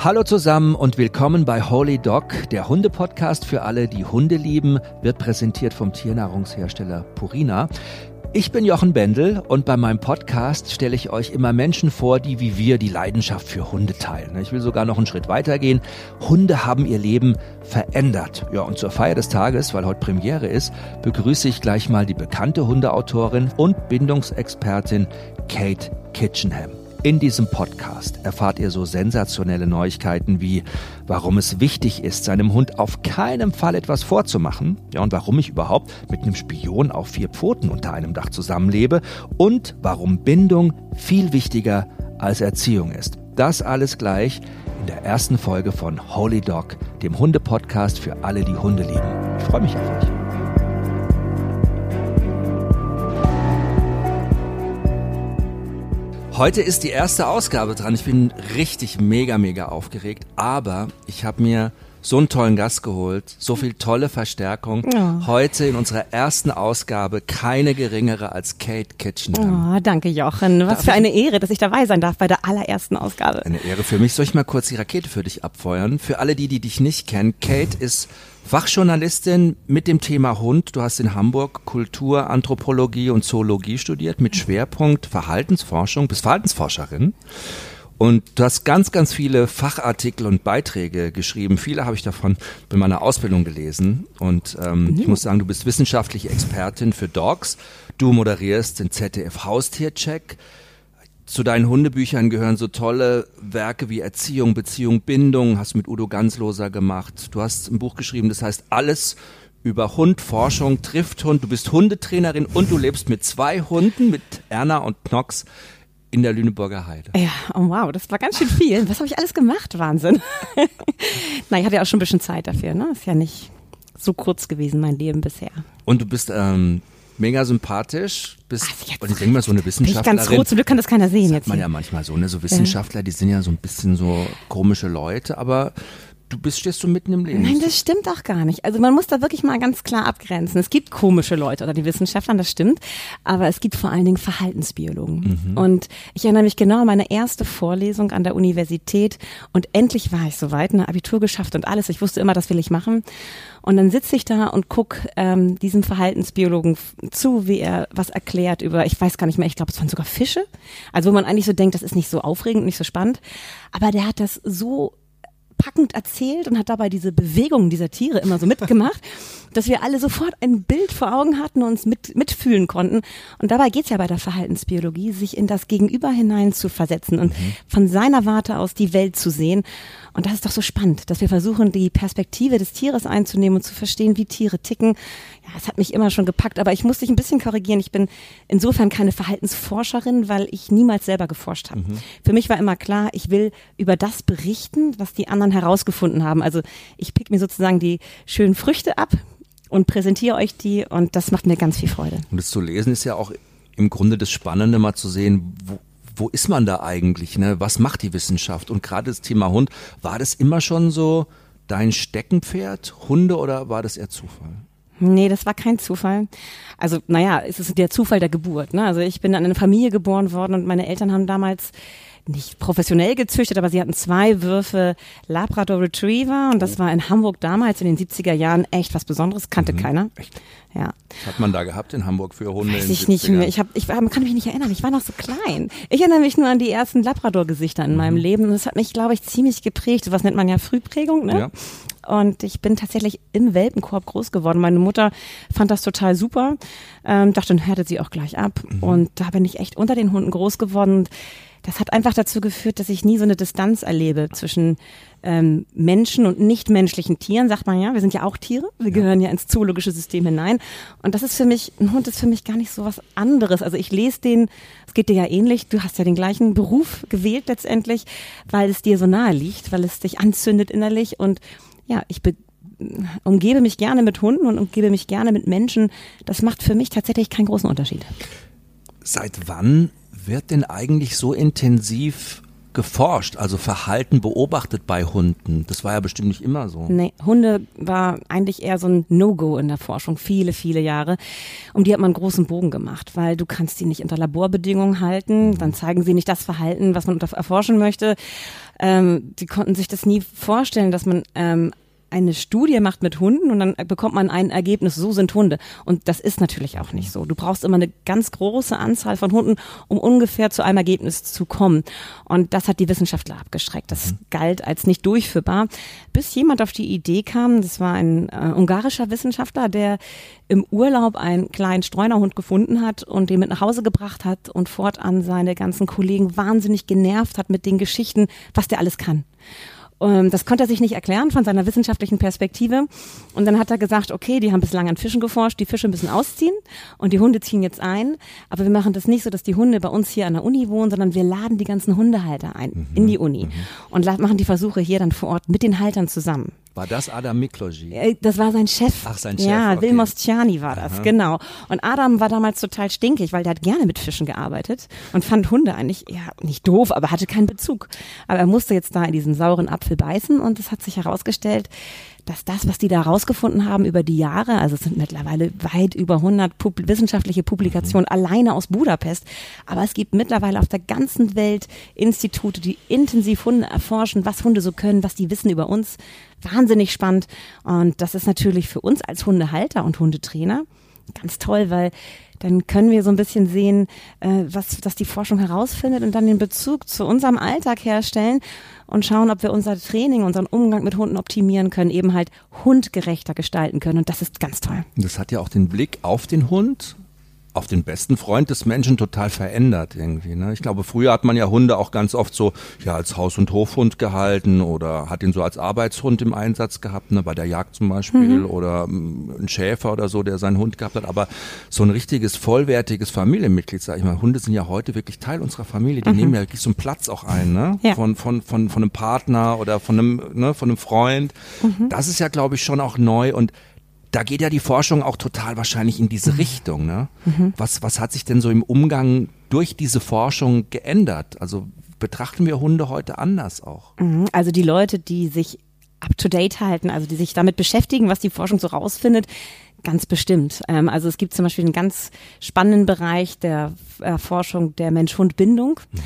Hallo zusammen und willkommen bei Holy Dog, der Hunde-Podcast für alle, die Hunde lieben, wird präsentiert vom Tiernahrungshersteller Purina. Ich bin Jochen Bendel und bei meinem Podcast stelle ich euch immer Menschen vor, die wie wir die Leidenschaft für Hunde teilen. Ich will sogar noch einen Schritt weitergehen. Hunde haben ihr Leben verändert. Ja, und zur Feier des Tages, weil heute Premiere ist, begrüße ich gleich mal die bekannte Hundeautorin und Bindungsexpertin Kate Kitchenham. In diesem Podcast erfahrt ihr so sensationelle Neuigkeiten wie, warum es wichtig ist, seinem Hund auf keinen Fall etwas vorzumachen, ja, und warum ich überhaupt mit einem Spion auf vier Pfoten unter einem Dach zusammenlebe und warum Bindung viel wichtiger als Erziehung ist. Das alles gleich in der ersten Folge von Holy Dog, dem Hunde-Podcast für alle, die Hunde lieben. Ich freue mich auf euch. Heute ist die erste Ausgabe dran. Ich bin richtig mega, mega aufgeregt. Aber ich habe mir so einen tollen Gast geholt, so viel tolle Verstärkung. Oh. Heute in unserer ersten Ausgabe keine geringere als Kate Kitchen. Oh, danke Jochen. Was darf für eine Ehre, dass ich dabei sein darf bei der allerersten Ausgabe. Eine Ehre für mich. Soll ich mal kurz die Rakete für dich abfeuern? Für alle die, die dich nicht kennen, Kate ist Fachjournalistin mit dem Thema Hund. Du hast in Hamburg Kultur, Anthropologie und Zoologie studiert mit Schwerpunkt Verhaltensforschung, bist Verhaltensforscherin. Und du hast ganz, ganz viele Fachartikel und Beiträge geschrieben. Viele habe ich davon bei meiner Ausbildung gelesen. Und ähm, mhm. ich muss sagen, du bist wissenschaftliche Expertin für Dogs. Du moderierst den ZDF Haustiercheck. Zu deinen Hundebüchern gehören so tolle Werke wie Erziehung, Beziehung, Bindung, hast mit Udo Gansloser gemacht. Du hast ein Buch geschrieben, das heißt Alles über Hund, Forschung, trifft Hund. Du bist Hundetrainerin und du lebst mit zwei Hunden, mit Erna und Knox in der Lüneburger Heide. Ja, oh wow, das war ganz schön viel. Was habe ich alles gemacht? Wahnsinn. Na, ich hatte ja auch schon ein bisschen Zeit dafür, ne? Ist ja nicht so kurz gewesen, mein Leben bisher. Und du bist ähm, mega sympathisch. Bist, Ach, und ich denke mal, so eine Wissenschaftlerin. Bin ich ganz rot, zum Glück kann das keiner sehen das jetzt. man ja manchmal so, ne? So Wissenschaftler, die sind ja so ein bisschen so komische Leute, aber du bist, stehst du mitten im Leben. Nein, das stimmt auch gar nicht. Also man muss da wirklich mal ganz klar abgrenzen. Es gibt komische Leute oder die Wissenschaftler, das stimmt. Aber es gibt vor allen Dingen Verhaltensbiologen. Mhm. Und ich erinnere mich genau an meine erste Vorlesung an der Universität und endlich war ich soweit, ein Abitur geschafft und alles. Ich wusste immer, das will ich machen. Und dann sitze ich da und guck ähm, diesem Verhaltensbiologen zu, wie er was erklärt über, ich weiß gar nicht mehr, ich glaube, es waren sogar Fische. Also wo man eigentlich so denkt, das ist nicht so aufregend, nicht so spannend. Aber der hat das so packend erzählt und hat dabei diese Bewegungen dieser Tiere immer so mitgemacht, dass wir alle sofort ein Bild vor Augen hatten und uns mit, mitfühlen konnten. Und dabei geht's ja bei der Verhaltensbiologie, sich in das Gegenüber hinein zu versetzen und mhm. von seiner Warte aus die Welt zu sehen. Und das ist doch so spannend, dass wir versuchen, die Perspektive des Tieres einzunehmen und zu verstehen, wie Tiere ticken. Ja, es hat mich immer schon gepackt, aber ich muss dich ein bisschen korrigieren. Ich bin insofern keine Verhaltensforscherin, weil ich niemals selber geforscht habe. Mhm. Für mich war immer klar, ich will über das berichten, was die anderen herausgefunden haben. Also ich pick mir sozusagen die schönen Früchte ab und präsentiere euch die und das macht mir ganz viel Freude. Und das zu lesen ist ja auch im Grunde das Spannende, mal zu sehen, wo, wo ist man da eigentlich? Ne? Was macht die Wissenschaft? Und gerade das Thema Hund, war das immer schon so dein Steckenpferd, Hunde, oder war das eher Zufall? Nee, das war kein Zufall. Also, naja, es ist der Zufall der Geburt. Ne? Also ich bin in eine Familie geboren worden und meine Eltern haben damals nicht professionell gezüchtet, aber sie hatten zwei Würfe Labrador Retriever und das oh. war in Hamburg damals in den 70er Jahren echt was Besonderes, kannte mhm. keiner. Echt? Ja. Was hat man da gehabt in Hamburg für Hunde? Weiß ich nicht mehr. Ich, hab, ich kann mich nicht erinnern. Ich war noch so klein. Ich erinnere mich nur an die ersten Labrador-Gesichter in mhm. meinem Leben und das hat mich, glaube ich, ziemlich geprägt. Was nennt man ja Frühprägung, ne? Ja. Und ich bin tatsächlich im Welpenkorb groß geworden. Meine Mutter fand das total super, ähm, dachte, dann härtet sie auch gleich ab. Mhm. Und da bin ich echt unter den Hunden groß geworden. Und das hat einfach dazu geführt, dass ich nie so eine Distanz erlebe zwischen ähm, Menschen und nichtmenschlichen Tieren, sagt man ja. Wir sind ja auch Tiere, wir gehören ja ins zoologische System hinein. Und das ist für mich, ein Hund ist für mich gar nicht so was anderes. Also ich lese den, es geht dir ja ähnlich, du hast ja den gleichen Beruf gewählt letztendlich, weil es dir so nahe liegt, weil es dich anzündet innerlich und ja, ich be umgebe mich gerne mit Hunden und umgebe mich gerne mit Menschen. Das macht für mich tatsächlich keinen großen Unterschied. Seit wann wird denn eigentlich so intensiv geforscht, also Verhalten beobachtet bei Hunden. Das war ja bestimmt nicht immer so. Nee, Hunde war eigentlich eher so ein No-Go in der Forschung, viele, viele Jahre. Um die hat man einen großen Bogen gemacht, weil du kannst die nicht unter Laborbedingungen halten, mhm. dann zeigen sie nicht das Verhalten, was man erforschen möchte. Ähm, die konnten sich das nie vorstellen, dass man ähm, eine Studie macht mit Hunden und dann bekommt man ein Ergebnis, so sind Hunde. Und das ist natürlich auch nicht so. Du brauchst immer eine ganz große Anzahl von Hunden, um ungefähr zu einem Ergebnis zu kommen. Und das hat die Wissenschaftler abgeschreckt. Das mhm. galt als nicht durchführbar, bis jemand auf die Idee kam, das war ein äh, ungarischer Wissenschaftler, der im Urlaub einen kleinen Streunerhund gefunden hat und den mit nach Hause gebracht hat und fortan seine ganzen Kollegen wahnsinnig genervt hat mit den Geschichten, was der alles kann. Ähm, das konnte er sich nicht erklären von seiner wissenschaftlichen Perspektive. Und dann hat er gesagt, okay, die haben bislang an Fischen geforscht, die Fische müssen ausziehen und die Hunde ziehen jetzt ein. Aber wir machen das nicht so, dass die Hunde bei uns hier an der Uni wohnen, sondern wir laden die ganzen Hundehalter ein mhm. in die Uni mhm. und machen die Versuche hier dann vor Ort mit den Haltern zusammen. War das Adam Mikloji? Äh, das war sein Chef. Ach, sein Chef. Ja, okay. Vilmos Tjani war das, Aha. genau. Und Adam war damals total stinkig, weil der hat gerne mit Fischen gearbeitet und fand Hunde eigentlich, ja, nicht doof, aber hatte keinen Bezug. Aber er musste jetzt da in diesen sauren Apfel beißen und es hat sich herausgestellt, dass das, was die da rausgefunden haben über die Jahre, also es sind mittlerweile weit über 100 Pub wissenschaftliche Publikationen mhm. alleine aus Budapest, aber es gibt mittlerweile auf der ganzen Welt Institute, die intensiv Hunde erforschen, was Hunde so können, was die wissen über uns. Wahnsinnig spannend und das ist natürlich für uns als Hundehalter und Hundetrainer ganz toll, weil dann können wir so ein bisschen sehen, äh, was, was die Forschung herausfindet und dann den Bezug zu unserem Alltag herstellen und schauen, ob wir unser Training, unseren Umgang mit Hunden optimieren können, eben halt hundgerechter gestalten können. Und das ist ganz toll. Das hat ja auch den Blick auf den Hund auf den besten Freund des Menschen total verändert irgendwie. Ne? Ich glaube, früher hat man ja Hunde auch ganz oft so ja als Haus- und Hofhund gehalten oder hat ihn so als Arbeitshund im Einsatz gehabt, ne? bei der Jagd zum Beispiel mhm. oder ähm, ein Schäfer oder so, der seinen Hund gehabt hat. Aber so ein richtiges vollwertiges Familienmitglied, sag ich mal, Hunde sind ja heute wirklich Teil unserer Familie. Die mhm. nehmen ja wirklich so einen Platz auch ein, ne? Ja. Von, von, von, von einem Partner oder von einem, ne, von einem Freund. Mhm. Das ist ja, glaube ich, schon auch neu und da geht ja die Forschung auch total wahrscheinlich in diese mhm. Richtung. Ne? Mhm. Was, was hat sich denn so im Umgang durch diese Forschung geändert? Also betrachten wir Hunde heute anders auch? Mhm. Also die Leute, die sich up to date halten, also die sich damit beschäftigen, was die Forschung so rausfindet, Ganz bestimmt. Ähm, also es gibt zum Beispiel einen ganz spannenden Bereich der Erforschung der Mensch-Hund-Bindung. Mhm.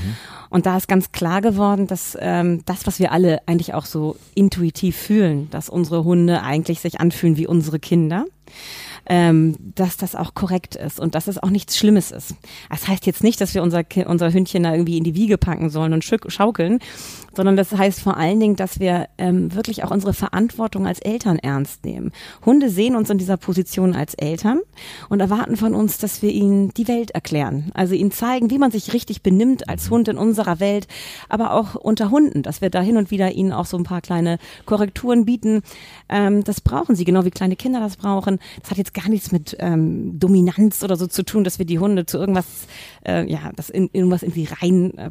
Und da ist ganz klar geworden, dass ähm, das, was wir alle eigentlich auch so intuitiv fühlen, dass unsere Hunde eigentlich sich anfühlen wie unsere Kinder ähm, dass das auch korrekt ist und dass es auch nichts Schlimmes ist. Das heißt jetzt nicht, dass wir unser, unser Hündchen da irgendwie in die Wiege packen sollen und schaukeln, sondern das heißt vor allen Dingen, dass wir ähm, wirklich auch unsere Verantwortung als Eltern ernst nehmen. Hunde sehen uns in dieser Position als Eltern und erwarten von uns, dass wir ihnen die Welt erklären. Also ihnen zeigen, wie man sich richtig benimmt als Hund in unserer Welt, aber auch unter Hunden, dass wir da hin und wieder ihnen auch so ein paar kleine Korrekturen bieten. Ähm, das brauchen sie, genau wie kleine Kinder das brauchen. Das hat jetzt gar nichts mit ähm, Dominanz oder so zu tun, dass wir die Hunde zu irgendwas, äh, ja, das in irgendwas irgendwie rein äh,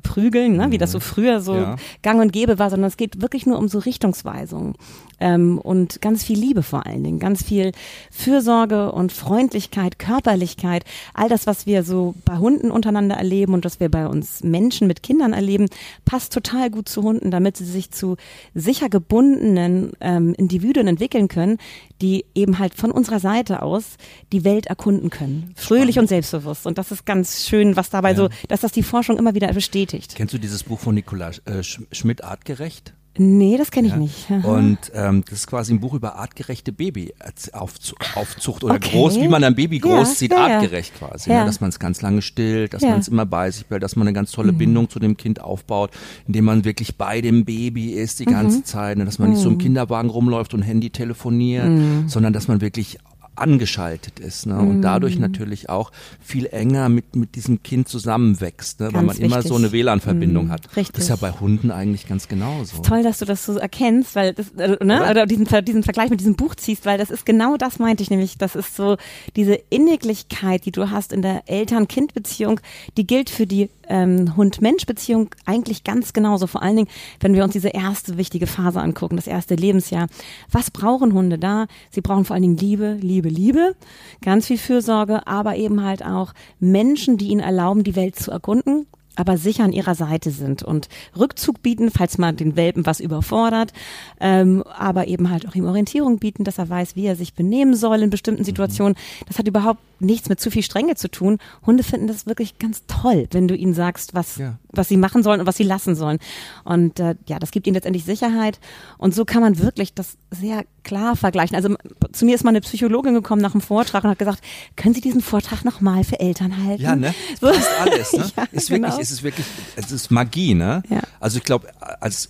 ne? wie das so mhm. früher so ja. Gang und gäbe war, sondern es geht wirklich nur um so Richtungsweisungen ähm, und ganz viel Liebe vor allen Dingen, ganz viel Fürsorge und Freundlichkeit, Körperlichkeit, all das, was wir so bei Hunden untereinander erleben und was wir bei uns Menschen mit Kindern erleben, passt total gut zu Hunden, damit sie sich zu sicher gebundenen ähm, Individuen entwickeln können, die eben halt von unserer Seite aus die Welt erkunden können. Fröhlich und selbstbewusst. Und das ist ganz schön, was dabei ja. so, dass das die Forschung immer wieder bestätigt. Kennst du dieses Buch von Nikolaus äh, Schmidt Artgerecht? Nee, das kenne ich ja. nicht. Aha. Und ähm, das ist quasi ein Buch über artgerechte Babyaufzucht oder okay. groß, wie man ein Baby großzieht, ja, ja, artgerecht quasi. Ne? Dass man es ganz lange stillt, dass man es immer bei sich behält, dass man eine ganz tolle mhm. Bindung zu dem Kind aufbaut, indem man wirklich bei dem Baby ist die ganze mhm. Zeit, ne? dass man nicht so im mhm. Kinderwagen rumläuft und Handy telefoniert, mhm. sondern dass man wirklich angeschaltet ist ne? und dadurch mhm. natürlich auch viel enger mit, mit diesem Kind zusammenwächst, ne? weil man wichtig. immer so eine WLAN-Verbindung mhm. hat. Richtig. Das ist ja bei Hunden eigentlich ganz genauso. toll, dass du das so erkennst, weil das, äh, ne? oder, oder diesen, diesen Vergleich mit diesem Buch ziehst, weil das ist genau das meinte ich nämlich, das ist so diese Inniglichkeit, die du hast in der Eltern-Kind-Beziehung, die gilt für die ähm, Hund-Mensch-Beziehung eigentlich ganz genauso. Vor allen Dingen, wenn wir uns diese erste wichtige Phase angucken, das erste Lebensjahr. Was brauchen Hunde da? Sie brauchen vor allen Dingen Liebe, Liebe, Liebe, ganz viel Fürsorge, aber eben halt auch Menschen, die ihnen erlauben, die Welt zu erkunden aber sicher an ihrer Seite sind und Rückzug bieten, falls man den Welpen was überfordert, ähm, aber eben halt auch ihm Orientierung bieten, dass er weiß, wie er sich benehmen soll in bestimmten Situationen. Das hat überhaupt nichts mit zu viel Strenge zu tun. Hunde finden das wirklich ganz toll, wenn du ihnen sagst, was, ja. was sie machen sollen und was sie lassen sollen. Und äh, ja, das gibt ihnen letztendlich Sicherheit. Und so kann man wirklich das sehr klar vergleichen. Also zu mir ist mal eine Psychologin gekommen nach dem Vortrag und hat gesagt, können Sie diesen Vortrag nochmal für Eltern halten? Ja, ne? So. Passt alles, ne? ja, ist genau. wirklich, es ist wirklich, es ist Magie, ne? Ja. Also ich glaube, als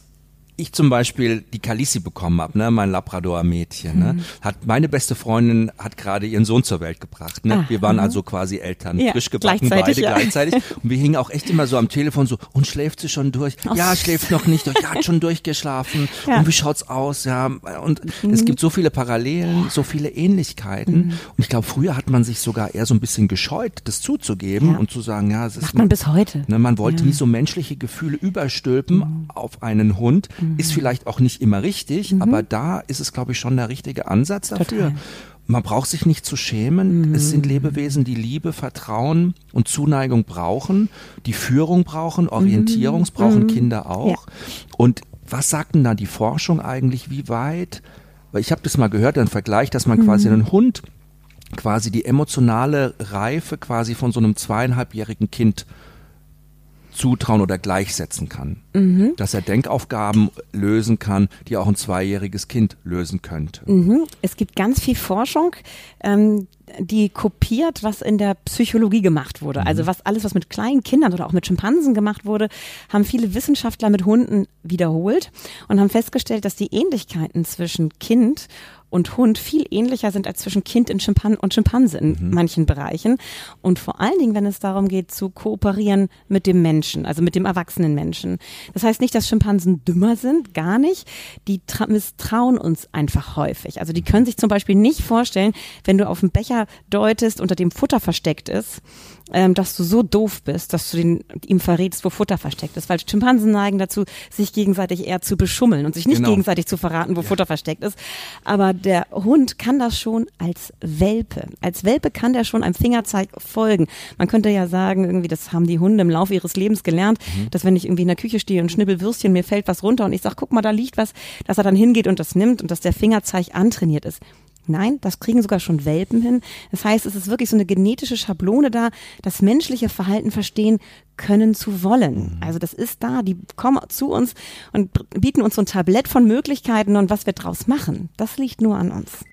ich zum Beispiel die Kalisi bekommen habe, ne, mein Labrador-Mädchen, ne, mhm. hat meine beste Freundin hat gerade ihren Sohn zur Welt gebracht. Ne? Ah, wir waren also quasi Eltern, ja, frisch gebacken, beide ja. gleichzeitig. Und wir hingen auch echt immer so am Telefon so, und schläft sie schon durch? Oh. Ja, schläft noch nicht durch. Ja, hat schon durchgeschlafen. Ja. Und wie schaut's aus? Ja, und mhm. es gibt so viele Parallelen, so viele Ähnlichkeiten. Mhm. Und ich glaube, früher hat man sich sogar eher so ein bisschen gescheut, das zuzugeben und zu sagen, ja, es ist Macht man bis heute. Ne, man wollte nie so menschliche Gefühle überstülpen mhm. auf einen Hund. Mhm. Ist vielleicht auch nicht immer richtig, mhm. aber da ist es, glaube ich, schon der richtige Ansatz dafür. Total. Man braucht sich nicht zu schämen. Mhm. Es sind Lebewesen, die Liebe, Vertrauen und Zuneigung brauchen, die Führung brauchen, Orientierung mhm. brauchen mhm. Kinder auch. Ja. Und was sagt denn da die Forschung eigentlich, wie weit? Weil ich habe das mal gehört, ein Vergleich, dass man quasi mhm. einen Hund quasi die emotionale Reife quasi von so einem zweieinhalbjährigen Kind zutrauen oder gleichsetzen kann. Mhm. Dass er Denkaufgaben lösen kann, die auch ein zweijähriges Kind lösen könnte. Mhm. Es gibt ganz viel Forschung, ähm, die kopiert, was in der Psychologie gemacht wurde. Mhm. Also was alles, was mit kleinen Kindern oder auch mit Schimpansen gemacht wurde, haben viele Wissenschaftler mit Hunden wiederholt und haben festgestellt, dass die Ähnlichkeiten zwischen Kind und Hund viel ähnlicher sind als zwischen Kind und, Schimpan und Schimpanse in mhm. manchen Bereichen. Und vor allen Dingen, wenn es darum geht, zu kooperieren mit dem Menschen, also mit dem erwachsenen Menschen. Das heißt nicht, dass Schimpansen dümmer sind, gar nicht. Die misstrauen uns einfach häufig. Also die können sich zum Beispiel nicht vorstellen, wenn du auf einen Becher deutest, unter dem Futter versteckt ist, ähm, dass du so doof bist, dass du den, ihm verrätst, wo Futter versteckt ist. Weil Schimpansen neigen dazu, sich gegenseitig eher zu beschummeln und sich nicht genau. gegenseitig zu verraten, wo ja. Futter versteckt ist. Aber der Hund kann das schon als Welpe. Als Welpe kann der schon einem Fingerzeig folgen. Man könnte ja sagen, irgendwie, das haben die Hunde im Laufe ihres Lebens gelernt, mhm. dass wenn ich irgendwie in der Küche stehe und schnibbel Würstchen, mir fällt was runter und ich sag, guck mal, da liegt was, dass er dann hingeht und das nimmt und dass der Fingerzeig antrainiert ist. Nein, das kriegen sogar schon Welpen hin. Das heißt, es ist wirklich so eine genetische Schablone da, das menschliche Verhalten verstehen können zu wollen. Mhm. Also das ist da, die kommen zu uns und bieten uns so ein Tablett von Möglichkeiten und was wir draus machen, das liegt nur an uns.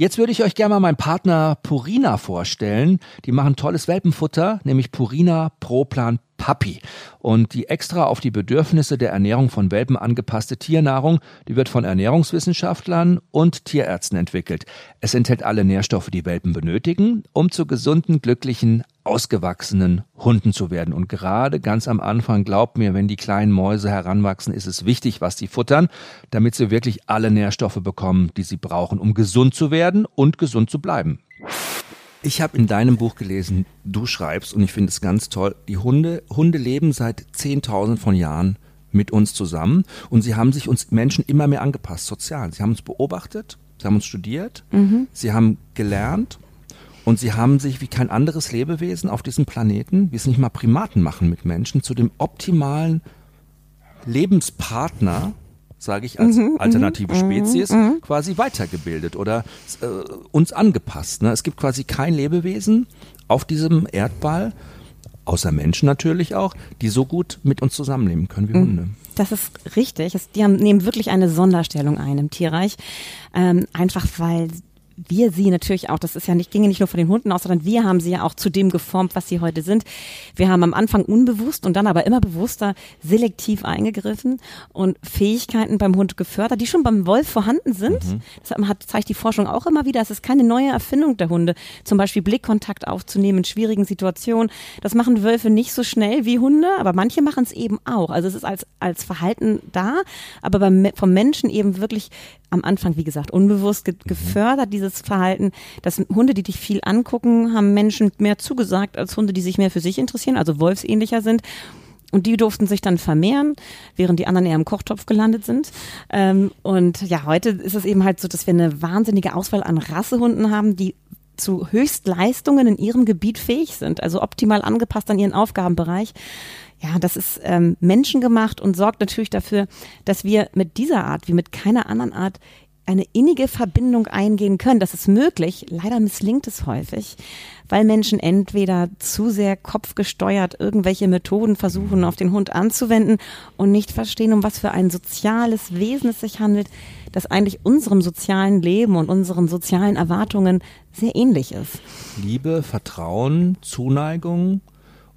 Jetzt würde ich euch gerne mal meinen Partner Purina vorstellen. Die machen tolles Welpenfutter, nämlich Purina Proplan Papi. Und die extra auf die Bedürfnisse der Ernährung von Welpen angepasste Tiernahrung, die wird von Ernährungswissenschaftlern und Tierärzten entwickelt. Es enthält alle Nährstoffe, die Welpen benötigen, um zu gesunden, glücklichen, ausgewachsenen Hunden zu werden. Und gerade ganz am Anfang, glaubt mir, wenn die kleinen Mäuse heranwachsen, ist es wichtig, was sie futtern, damit sie wirklich alle Nährstoffe bekommen, die sie brauchen, um gesund zu werden und gesund zu bleiben. Ich habe in deinem Buch gelesen, du schreibst, und ich finde es ganz toll, die Hunde, Hunde leben seit 10.000 von Jahren mit uns zusammen und sie haben sich uns Menschen immer mehr angepasst, sozial. Sie haben uns beobachtet, sie haben uns studiert, mhm. sie haben gelernt und sie haben sich wie kein anderes Lebewesen auf diesem Planeten, wie es nicht mal Primaten machen mit Menschen, zu dem optimalen Lebenspartner sage ich, als mhm, alternative mhm, Spezies mhm. quasi weitergebildet oder äh, uns angepasst. Ne? Es gibt quasi kein Lebewesen auf diesem Erdball, außer Menschen natürlich auch, die so gut mit uns zusammenleben können wie mhm. Hunde. Das ist richtig. die haben, nehmen wirklich eine Sonderstellung ein im Tierreich. Ähm, einfach weil wir sie natürlich auch, das ist ja nicht, ginge nicht nur von den Hunden aus, sondern wir haben sie ja auch zu dem geformt, was sie heute sind. Wir haben am Anfang unbewusst und dann aber immer bewusster selektiv eingegriffen und Fähigkeiten beim Hund gefördert, die schon beim Wolf vorhanden sind. Mhm. Das hat, zeigt die Forschung auch immer wieder. Es ist keine neue Erfindung der Hunde. Zum Beispiel Blickkontakt aufzunehmen in schwierigen Situationen. Das machen Wölfe nicht so schnell wie Hunde, aber manche machen es eben auch. Also es ist als, als Verhalten da, aber beim, vom Menschen eben wirklich am Anfang, wie gesagt, unbewusst ge mhm. gefördert, dieses Verhalten, dass Hunde, die dich viel angucken, haben Menschen mehr zugesagt als Hunde, die sich mehr für sich interessieren, also wolfsähnlicher sind. Und die durften sich dann vermehren, während die anderen eher im Kochtopf gelandet sind. Ähm, und ja, heute ist es eben halt so, dass wir eine wahnsinnige Auswahl an Rassehunden haben, die zu Höchstleistungen in ihrem Gebiet fähig sind, also optimal angepasst an ihren Aufgabenbereich. Ja, das ist ähm, menschengemacht und sorgt natürlich dafür, dass wir mit dieser Art wie mit keiner anderen Art eine innige Verbindung eingehen können. Das ist möglich. Leider misslingt es häufig, weil Menschen entweder zu sehr kopfgesteuert irgendwelche Methoden versuchen, auf den Hund anzuwenden und nicht verstehen, um was für ein soziales Wesen es sich handelt, das eigentlich unserem sozialen Leben und unseren sozialen Erwartungen sehr ähnlich ist. Liebe, Vertrauen, Zuneigung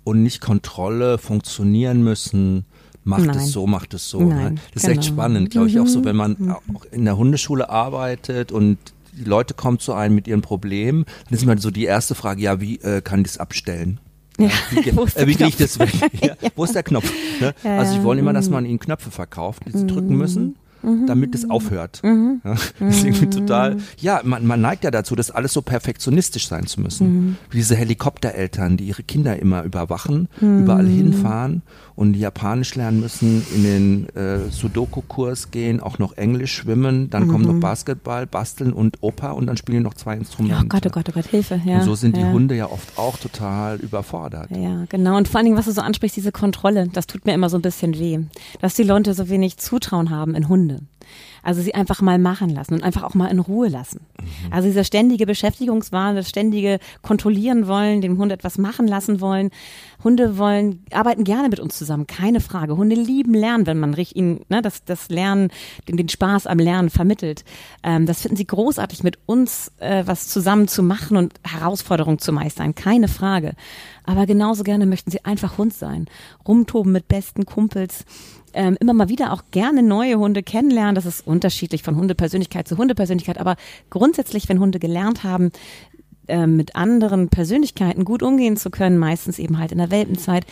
und nicht Kontrolle funktionieren müssen macht Nein. es so, macht es so. Ne? Nein, das ist genau. echt spannend, glaube ich, auch so, wenn man mhm. auch in der Hundeschule arbeitet und die Leute kommen zu einem mit ihren Problemen, dann ist immer so die erste Frage, ja, wie äh, kann ich das abstellen? Ja, wie, äh, wie kriege ich das weg? Ja, wo ist der Knopf? Ne? Also ich wollte immer, dass mhm. man ihnen Knöpfe verkauft, die sie drücken müssen mhm. damit es aufhört. Mhm. Ja, das ist irgendwie total, ja, man, man neigt ja dazu, das alles so perfektionistisch sein zu müssen. Mhm. Wie diese Helikoptereltern, die ihre Kinder immer überwachen, mhm. überall hinfahren und Japanisch lernen müssen, in den äh, Sudoku-Kurs gehen, auch noch Englisch schwimmen, dann kommt noch mhm. Basketball, basteln und Opa und dann spielen die noch zwei Instrumente. Oh Gott, oh Gott, oh Gott, Hilfe. Ja, und so sind ja. die Hunde ja oft auch total überfordert. Ja, genau. Und vor allen Dingen, was du so ansprichst, diese Kontrolle, das tut mir immer so ein bisschen weh. Dass die Leute so wenig Zutrauen haben in Hunde. Also sie einfach mal machen lassen und einfach auch mal in Ruhe lassen. Mhm. Also dieser ständige Beschäftigungswahn, das ständige Kontrollieren wollen, den Hund etwas machen lassen wollen. Hunde wollen, arbeiten gerne mit uns zusammen, keine Frage. Hunde lieben Lernen, wenn man ihnen ne, das, das Lernen, den, den Spaß am Lernen vermittelt. Ähm, das finden sie großartig, mit uns äh, was zusammen zu machen und Herausforderungen zu meistern, keine Frage. Aber genauso gerne möchten sie einfach Hund sein, rumtoben mit besten Kumpels ähm, immer mal wieder auch gerne neue Hunde kennenlernen. Das ist unterschiedlich von Hundepersönlichkeit zu Hundepersönlichkeit. Aber grundsätzlich, wenn Hunde gelernt haben, ähm, mit anderen Persönlichkeiten gut umgehen zu können, meistens eben halt in der Welpenzeit,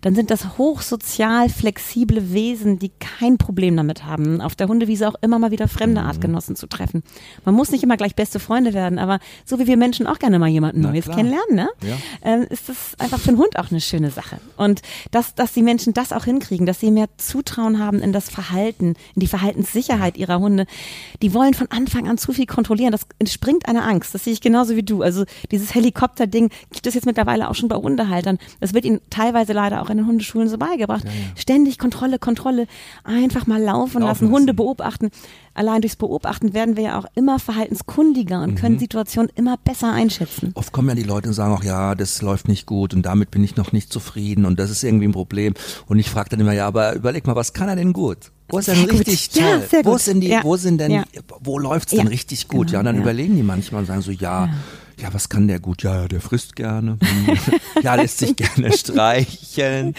dann sind das hochsozial flexible Wesen, die kein Problem damit haben, auf der Hundewiese auch immer mal wieder fremde mhm. Artgenossen zu treffen. Man muss nicht immer gleich beste Freunde werden, aber so wie wir Menschen auch gerne mal jemanden Neues kennenlernen, ne? Ja. Ähm, ist das einfach für den Hund auch eine schöne Sache. Und dass, dass die Menschen das auch hinkriegen, dass sie mehr Zutrauen haben in das Verhalten, in die Verhaltenssicherheit ihrer Hunde. Die wollen von Anfang an zu viel kontrollieren. Das entspringt einer Angst. Das sehe ich genauso wie du. Also also dieses Helikopter-Ding gibt es jetzt mittlerweile auch schon bei Hundehaltern. Das wird ihnen teilweise leider auch in den Hundeschulen so beigebracht. Ja, ja. Ständig Kontrolle, Kontrolle, einfach mal laufen, laufen lassen, Hunde beobachten. Allein durchs Beobachten werden wir ja auch immer verhaltenskundiger und mhm. können Situationen immer besser einschätzen. Oft kommen ja die Leute und sagen auch, ja, das läuft nicht gut und damit bin ich noch nicht zufrieden und das ist irgendwie ein Problem. Und ich frage dann immer, ja, aber überleg mal, was kann er denn gut? Wo ist denn sehr richtig gut. toll? Ja, wo sind die, ja. wo sind denn, ja. wo läuft's denn richtig gut? Genau, ja, und dann überlegen die manchmal und sagen so, ja, ja, was kann der gut? Ja, der frisst gerne. ja, lässt sich gerne streicheln.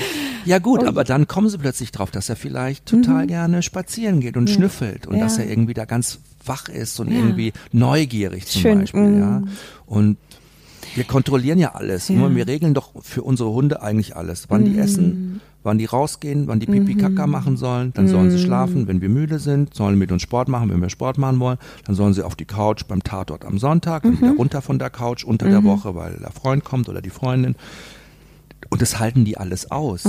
Ja gut, aber dann kommen sie plötzlich drauf, dass er vielleicht total mhm. gerne spazieren geht und ja. schnüffelt und ja. dass er irgendwie da ganz wach ist und ja. irgendwie neugierig zum Schön. Beispiel. Mhm. Ja. Und wir kontrollieren ja alles. Nur wir regeln doch für unsere Hunde eigentlich alles. Wann mhm. die essen, wann die rausgehen, wann die Pipi Kaka mhm. machen sollen, dann sollen sie mhm. schlafen, wenn wir müde sind, sollen mit uns Sport machen, wenn wir Sport machen wollen, dann sollen sie auf die Couch beim Tatort am Sonntag, dann wieder mhm. runter von der Couch unter der Woche, weil der Freund kommt oder die Freundin. Und das halten die alles aus.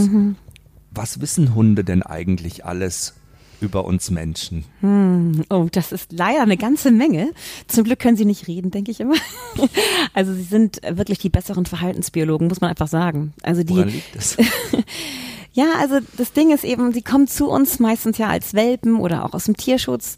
Was wissen Hunde denn eigentlich alles über uns Menschen? Hm. Oh, das ist leider eine ganze Menge. Zum Glück können sie nicht reden, denke ich immer. Also sie sind wirklich die besseren Verhaltensbiologen, muss man einfach sagen. Also die. Woran liegt das? Ja, also das Ding ist eben, sie kommen zu uns meistens ja als Welpen oder auch aus dem Tierschutz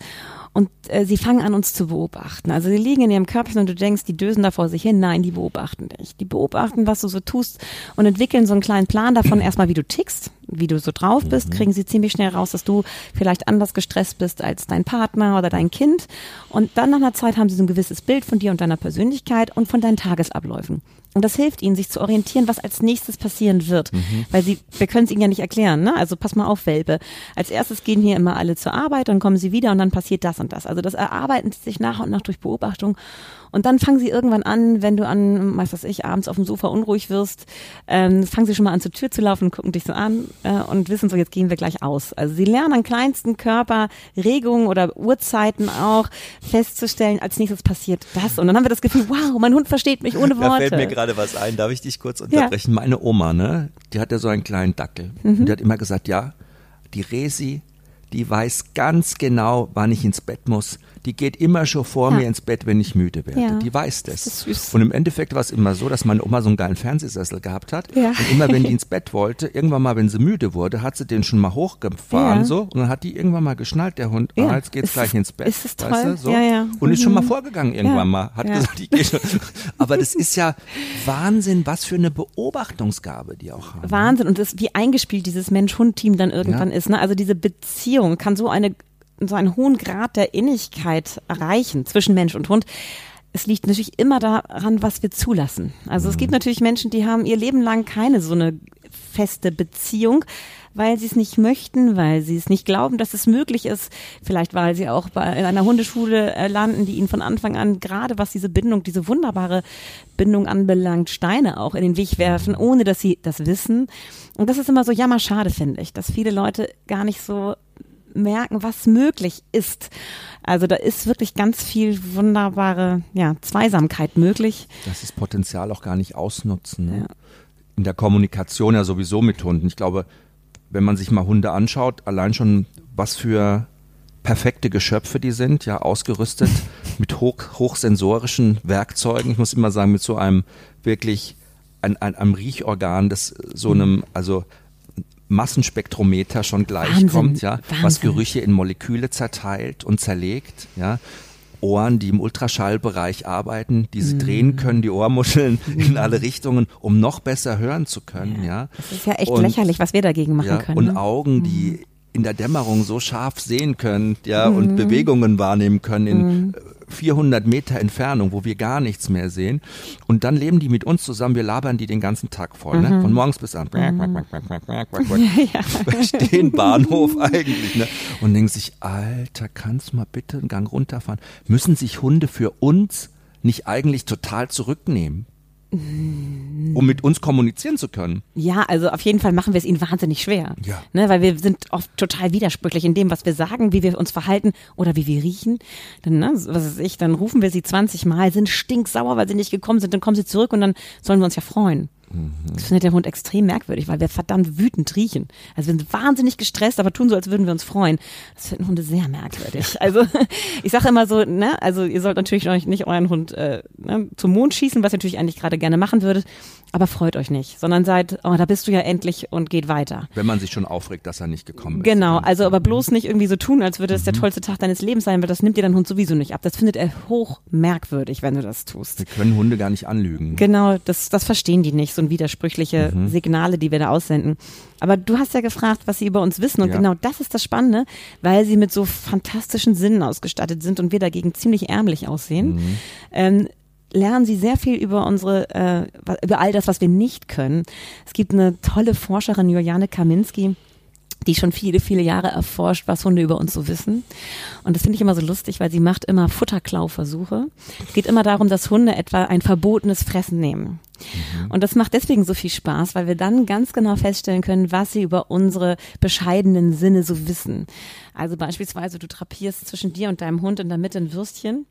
und äh, sie fangen an, uns zu beobachten. Also sie liegen in ihrem Körbchen und du denkst, die dösen da vor sich hin. Nein, die beobachten dich. Die beobachten, was du so tust und entwickeln so einen kleinen Plan davon, erstmal wie du tickst, wie du so drauf bist, mhm. kriegen sie ziemlich schnell raus, dass du vielleicht anders gestresst bist als dein Partner oder dein Kind. Und dann nach einer Zeit haben sie so ein gewisses Bild von dir und deiner Persönlichkeit und von deinen Tagesabläufen. Und das hilft ihnen, sich zu orientieren, was als nächstes passieren wird. Mhm. Weil sie, wir können es ihnen ja nicht erklären, ne? Also pass mal auf, Welpe. Als erstes gehen hier immer alle zur Arbeit, dann kommen sie wieder und dann passiert das und das. Also das erarbeiten sie sich nach und nach durch Beobachtung. Und dann fangen sie irgendwann an, wenn du an, weiß was ich, abends auf dem Sofa unruhig wirst, ähm, fangen sie schon mal an zur Tür zu laufen und gucken dich so an äh, und wissen so, jetzt gehen wir gleich aus. Also sie lernen an kleinsten Körperregungen oder Uhrzeiten auch festzustellen, als nächstes passiert das. Und dann haben wir das Gefühl, wow, mein Hund versteht mich ohne Worte. Da fällt mir gerade was ein, darf ich dich kurz unterbrechen? Ja. Meine Oma, ne, die hat ja so einen kleinen Dackel. Mhm. Und die hat immer gesagt, ja, die Resi, die weiß ganz genau, wann ich ins Bett muss die geht immer schon vor Ja. mir ins Bett, wenn ich müde werde. Ja. Die weiß das. Das. Und im Endeffekt war es immer so, dass meine Oma so einen geilen Fernsehsessel gehabt hat. Ja. Und immer wenn die ins Bett wollte, irgendwann mal, wenn sie müde wurde, hat sie den schon mal hochgefahren so. Und dann hat die irgendwann mal geschnallt, der Hund, ah, jetzt geht's Ist gleich es- ins Bett. ist es weißt toll? du, so. Ja, ja. Und ist schon mal Mhm. vorgegangen irgendwann mal. Hat gesagt, ich gehe schon. Aber das ist ja Wahnsinn, was für eine Beobachtungsgabe die auch haben. Wahnsinn und das, wie eingespielt dieses Mensch-Hund-Team dann irgendwann ist. Ne? Also diese Beziehung kann so eine so einen hohen Grad der Innigkeit erreichen zwischen Mensch und Hund. Es liegt natürlich immer daran, was wir zulassen. Also es gibt natürlich Menschen, die haben ihr Leben lang keine so eine feste Beziehung, weil sie es nicht möchten, weil sie es nicht glauben, dass es möglich ist. Vielleicht, weil sie auch bei in einer Hundeschule äh, landen, die ihnen von Anfang an gerade was diese Bindung, diese wunderbare Bindung anbelangt, Steine auch in den Weg werfen, ohne dass sie das wissen. Und das ist immer so jammerschade, finde ich, dass viele Leute gar nicht so merken, was möglich ist. Also da ist wirklich ganz viel wunderbare ja, Zweisamkeit möglich. das Potenzial auch gar nicht ausnutzen. Ne? Ja. In der Kommunikation ja sowieso mit Hunden. Ich glaube, wenn man sich mal Hunde anschaut, allein schon was für perfekte Geschöpfe die sind, ja, ausgerüstet mit hoch, hochsensorischen Werkzeugen. Ich muss immer sagen, mit so einem wirklich ein, ein, einem Riechorgan, das so einem, also Massenspektrometer schon gleich Wahnsinn, kommt, ja, was Wahnsinn. Gerüche in Moleküle zerteilt und zerlegt, ja. Ohren, die im Ultraschallbereich arbeiten, die Mhm. sie drehen können, die Ohrmuscheln in alle Richtungen, um noch besser hören zu können, ja. Das ist ja echt Und- lächerlich, was wir dagegen machen ja, können. und ne? Augen, die in der Dämmerung so scharf sehen können, ja, Mhm. und Bewegungen wahrnehmen können in äh, 400 Meter Entfernung, wo wir gar nichts mehr sehen. Und dann leben die mit uns zusammen, wir labern die den ganzen Tag voll, ne? von morgens bis abends. Stehen Bahnhof eigentlich, ne? Und denken sich, Alter, kannst du mal bitte einen Gang runterfahren? Müssen sich Hunde für uns nicht eigentlich total zurücknehmen? Um mit uns kommunizieren zu können. Ja, also auf jeden Fall machen wir es ihnen wahnsinnig schwer. Ja. Ne, weil wir sind oft total widersprüchlich in dem, was wir sagen, wie wir uns verhalten oder wie wir riechen. Dann, ne, was weiß ich, dann rufen wir sie 20 Mal, sind stinksauer, weil sie nicht gekommen sind, dann kommen sie zurück und dann sollen wir uns ja freuen. Das findet der Hund extrem merkwürdig, weil wir verdammt wütend riechen. Also wir sind wahnsinnig gestresst, aber tun so, als würden wir uns freuen. Das finden Hunde sehr merkwürdig. Also ich sage immer so, ne, also ihr sollt natürlich euch nicht euren Hund äh, ne, zum Mond schießen, was ihr natürlich eigentlich gerade gerne machen würdet, aber freut euch nicht, sondern seid, oh, da bist du ja endlich und geht weiter. Wenn man sich schon aufregt, dass er nicht gekommen ist. Genau, also aber bloß nicht irgendwie so tun, als würde es der tollste Tag deines Lebens sein, weil das nimmt dir dein Hund sowieso nicht ab. Das findet er hoch merkwürdig, wenn du das tust. Wir können Hunde gar nicht anlügen. Genau, das, das verstehen die nicht, so ein widersprüchliche Mhm. Signale, die wir da aussenden. Aber du hast ja gefragt, was sie über uns wissen. Und Ja. genau das ist das Spannende, weil sie mit so fantastischen Sinnen ausgestattet sind und wir dagegen ziemlich ärmlich aussehen. Mhm. Ähm, lernen sie sehr viel über unsere, äh, über all das, was wir nicht können. Es gibt eine tolle Forscherin, Juliane Kaminski, die schon viele, viele Jahre erforscht, was Hunde über uns so wissen. Und das finde ich immer so lustig, weil sie macht immer Futterklauversuche. Es geht immer darum, dass Hunde etwa ein verbotenes Fressen nehmen. Und das macht deswegen so viel Spaß, weil wir dann ganz genau feststellen können, was sie über unsere bescheidenen Sinne so wissen. Also beispielsweise, du drapierst zwischen dir und deinem Hund in der Mitte ein Würstchen.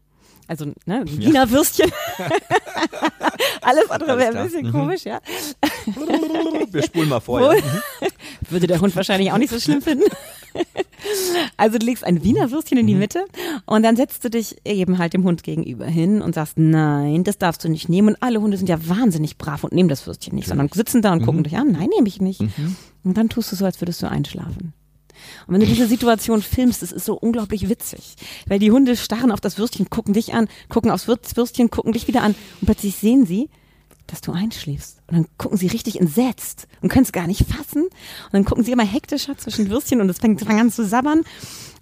Also, ne, Wiener Würstchen. Alles andere wäre ein bisschen Mhm. komisch, ja. Wir spulen mal vor. Ja. Würde der Hund wahrscheinlich auch nicht so schlimm finden. Also du legst ein Wiener Würstchen in die Mitte und dann setzt du dich eben halt dem Hund gegenüber hin und sagst, nein, das darfst du nicht nehmen. Und alle Hunde sind ja wahnsinnig brav und nehmen das Würstchen nicht, sondern sitzen da und gucken dich an, nein, nehme ich nicht. Und dann tust du so, als würdest du einschlafen. Und wenn du diese Situation filmst, das ist so unglaublich witzig. Weil die Hunde starren auf das Würstchen, gucken dich an, gucken aufs Würstchen, gucken dich wieder an und plötzlich sehen sie, dass du einschläfst. Und dann gucken sie richtig entsetzt und können es gar nicht fassen. Und dann gucken sie immer hektischer zwischen Würstchen und es fängt an zu sabbern.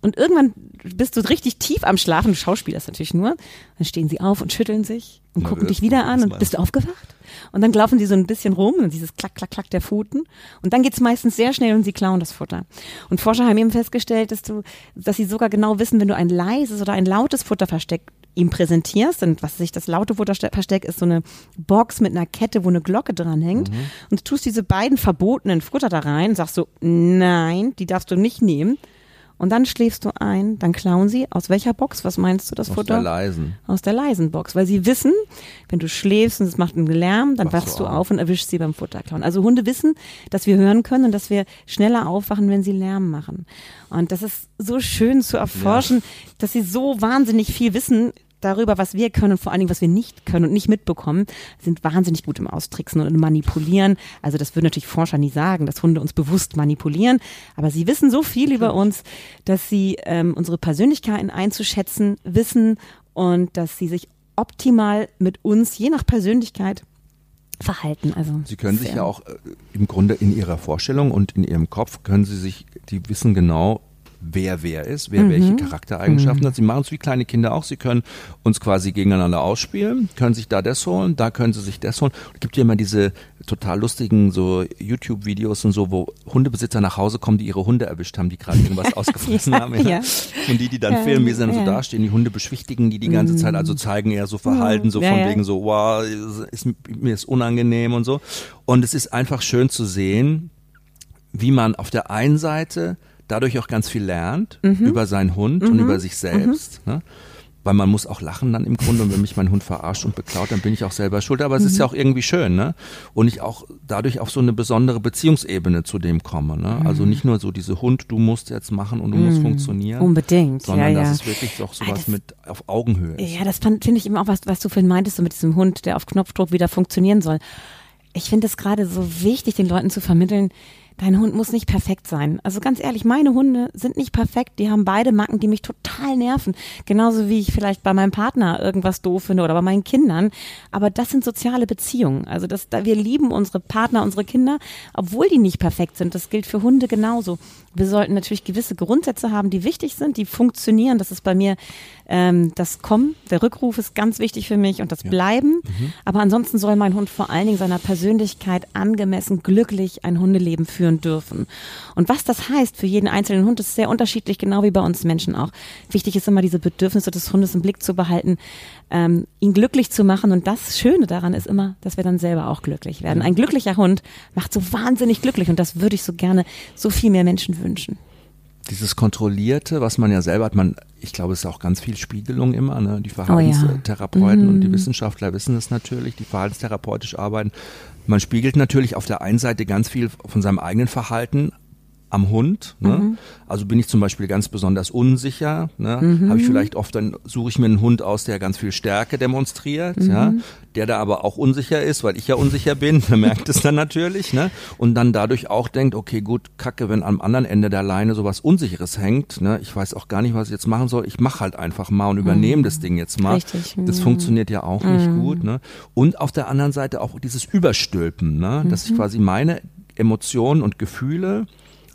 Und irgendwann bist du richtig tief am Schlafen, du schauspielerst natürlich nur. Dann stehen sie auf und schütteln sich und gucken dich wieder an und bist du aufgewacht? Und dann laufen sie so ein bisschen rum und dieses Klack, Klack, Klack der Pfoten. Und dann geht's meistens sehr schnell und sie klauen das Futter. Und Forscher haben eben festgestellt, dass du, dass sie sogar genau wissen, wenn du ein leises oder ein lautes Futterversteck ihm präsentierst, und was sich das laute Futterversteck ist so eine Box mit einer Kette, wo eine Glocke dranhängt, und du tust diese beiden verbotenen Futter da rein, sagst so, nein, die darfst du nicht nehmen. Und dann schläfst du ein, dann klauen sie. Aus welcher Box? Was meinst du, das Aus Futter? der leisen. Aus der leisen Box. Weil sie wissen, wenn du schläfst und es macht einen Lärm, dann Wachst wachst du du auf. auf und erwischst sie beim Futterklauen. Also Hunde wissen, dass wir hören können und dass wir schneller aufwachen, wenn sie Lärm machen. Und das ist so schön zu erforschen, dass sie so wahnsinnig viel wissen darüber, was wir können und vor allen Dingen, was wir nicht können und nicht mitbekommen, sind wahnsinnig gut im Austricksen und im Manipulieren. Also das würden natürlich Forscher nie sagen, dass Hunde uns bewusst manipulieren, aber sie wissen so viel über uns, dass sie ähm, unsere Persönlichkeiten einzuschätzen wissen und dass sie sich optimal mit uns, je nach Persönlichkeit, verhalten. Also Sie können sich ja auch äh, im Grunde in Ihrer Vorstellung und in Ihrem Kopf können Sie sich, die wissen genau, wer wer ist, wer Mhm. welche Charaktereigenschaften hat. Sie machen es wie kleine Kinder auch. Sie können uns quasi gegeneinander ausspielen, können sich da das holen, da können sie sich das holen. Es gibt ja immer diese total lustigen so YouTube-Videos und so, wo Hundebesitzer nach Hause kommen, die ihre Hunde erwischt haben, die gerade irgendwas ausgefressen Ja, haben. ja. Und die, die dann Ja, filmen, wie sie dann so ja. Mhm. dastehen, die Hunde beschwichtigen die die ganze Zeit, also zeigen eher so Verhalten, so Ja, von wegen so, wow, ist, mir ist unangenehm und so. Und es ist einfach schön zu sehen, wie man auf der einen Seite dadurch auch ganz viel lernt Mhm. über seinen Hund und über sich selbst. Ne? Weil man muss auch lachen dann im Grunde und wenn mich mein Hund verarscht und beklaut, dann bin ich auch selber schuld. Aber es Mhm. ist ja auch irgendwie schön, ne? Und ich auch dadurch auf so eine besondere Beziehungsebene zu dem komme. Ne? Also Mhm. nicht nur so diese Hund, du musst jetzt machen und du musst funktionieren. Unbedingt, Sondern ja, dass ja. es wirklich doch sowas das- mit auf Augenhöhe ist. Ja, das finde ich immer auch, was, was du vorhin meintest, so mit diesem Hund, der auf Knopfdruck wieder funktionieren soll. Ich finde es gerade so wichtig, den Leuten zu vermitteln, dein Hund muss nicht perfekt sein. Also ganz ehrlich, meine Hunde sind nicht perfekt. Die haben beide Macken, die mich total nerven. Genauso wie ich vielleicht bei meinem Partner irgendwas doof finde oder bei meinen Kindern. Aber das sind soziale Beziehungen. Also das, da wir lieben unsere Partner, unsere Kinder, obwohl die nicht perfekt sind. Das gilt für Hunde genauso. Wir sollten natürlich gewisse Grundsätze haben, die wichtig sind, die funktionieren. Das ist bei mir ähm, das Kommen, der Rückruf ist ganz wichtig für mich und das Bleiben. Aber ansonsten soll mein Hund vor allen Dingen seiner Persönlichkeit angemessen glücklich ein Hundeleben führen dürfen. Und was das heißt für jeden einzelnen Hund, ist sehr unterschiedlich, genau wie bei uns Menschen auch. Wichtig ist immer, diese Bedürfnisse des Hundes im Blick zu behalten, ähm, ihn glücklich zu machen. Und das Schöne daran ist immer, dass wir dann selber auch glücklich werden. Ein glücklicher Hund macht so wahnsinnig glücklich und das würde ich so gerne so viel mehr Menschen wünschen. Dieses Kontrollierte, was man ja selber hat, man, ich glaube, es ist auch ganz viel Spiegelung immer, ne? Die Oh ja. Verhaltenstherapeuten und Mhm. die Wissenschaftler wissen das natürlich, die verhaltenstherapeutisch arbeiten. Man spiegelt natürlich auf der einen Seite ganz viel von seinem eigenen Verhalten am Hund. Ne? Mhm. Also bin ich zum Beispiel ganz besonders unsicher. Ne? Mhm. Habe ich vielleicht oft, dann suche ich mir einen Hund aus, der ganz viel Stärke demonstriert, ja, Mhm. der da aber auch unsicher ist, weil ich ja unsicher bin. Man merkt es dann natürlich, ne? Und dann dadurch auch denkt, okay, gut, Kacke, wenn am anderen Ende der Leine sowas Unsicheres hängt, ne? Ich weiß auch gar nicht, was ich jetzt machen soll. Ich mache halt einfach mal und übernehme das Ding jetzt mal. Mhm. Richtig. Das Mhm. funktioniert ja auch nicht gut, ne? Und auf der anderen Seite auch dieses Überstülpen, ne? Dass Mhm. ich quasi meine Emotionen und Gefühle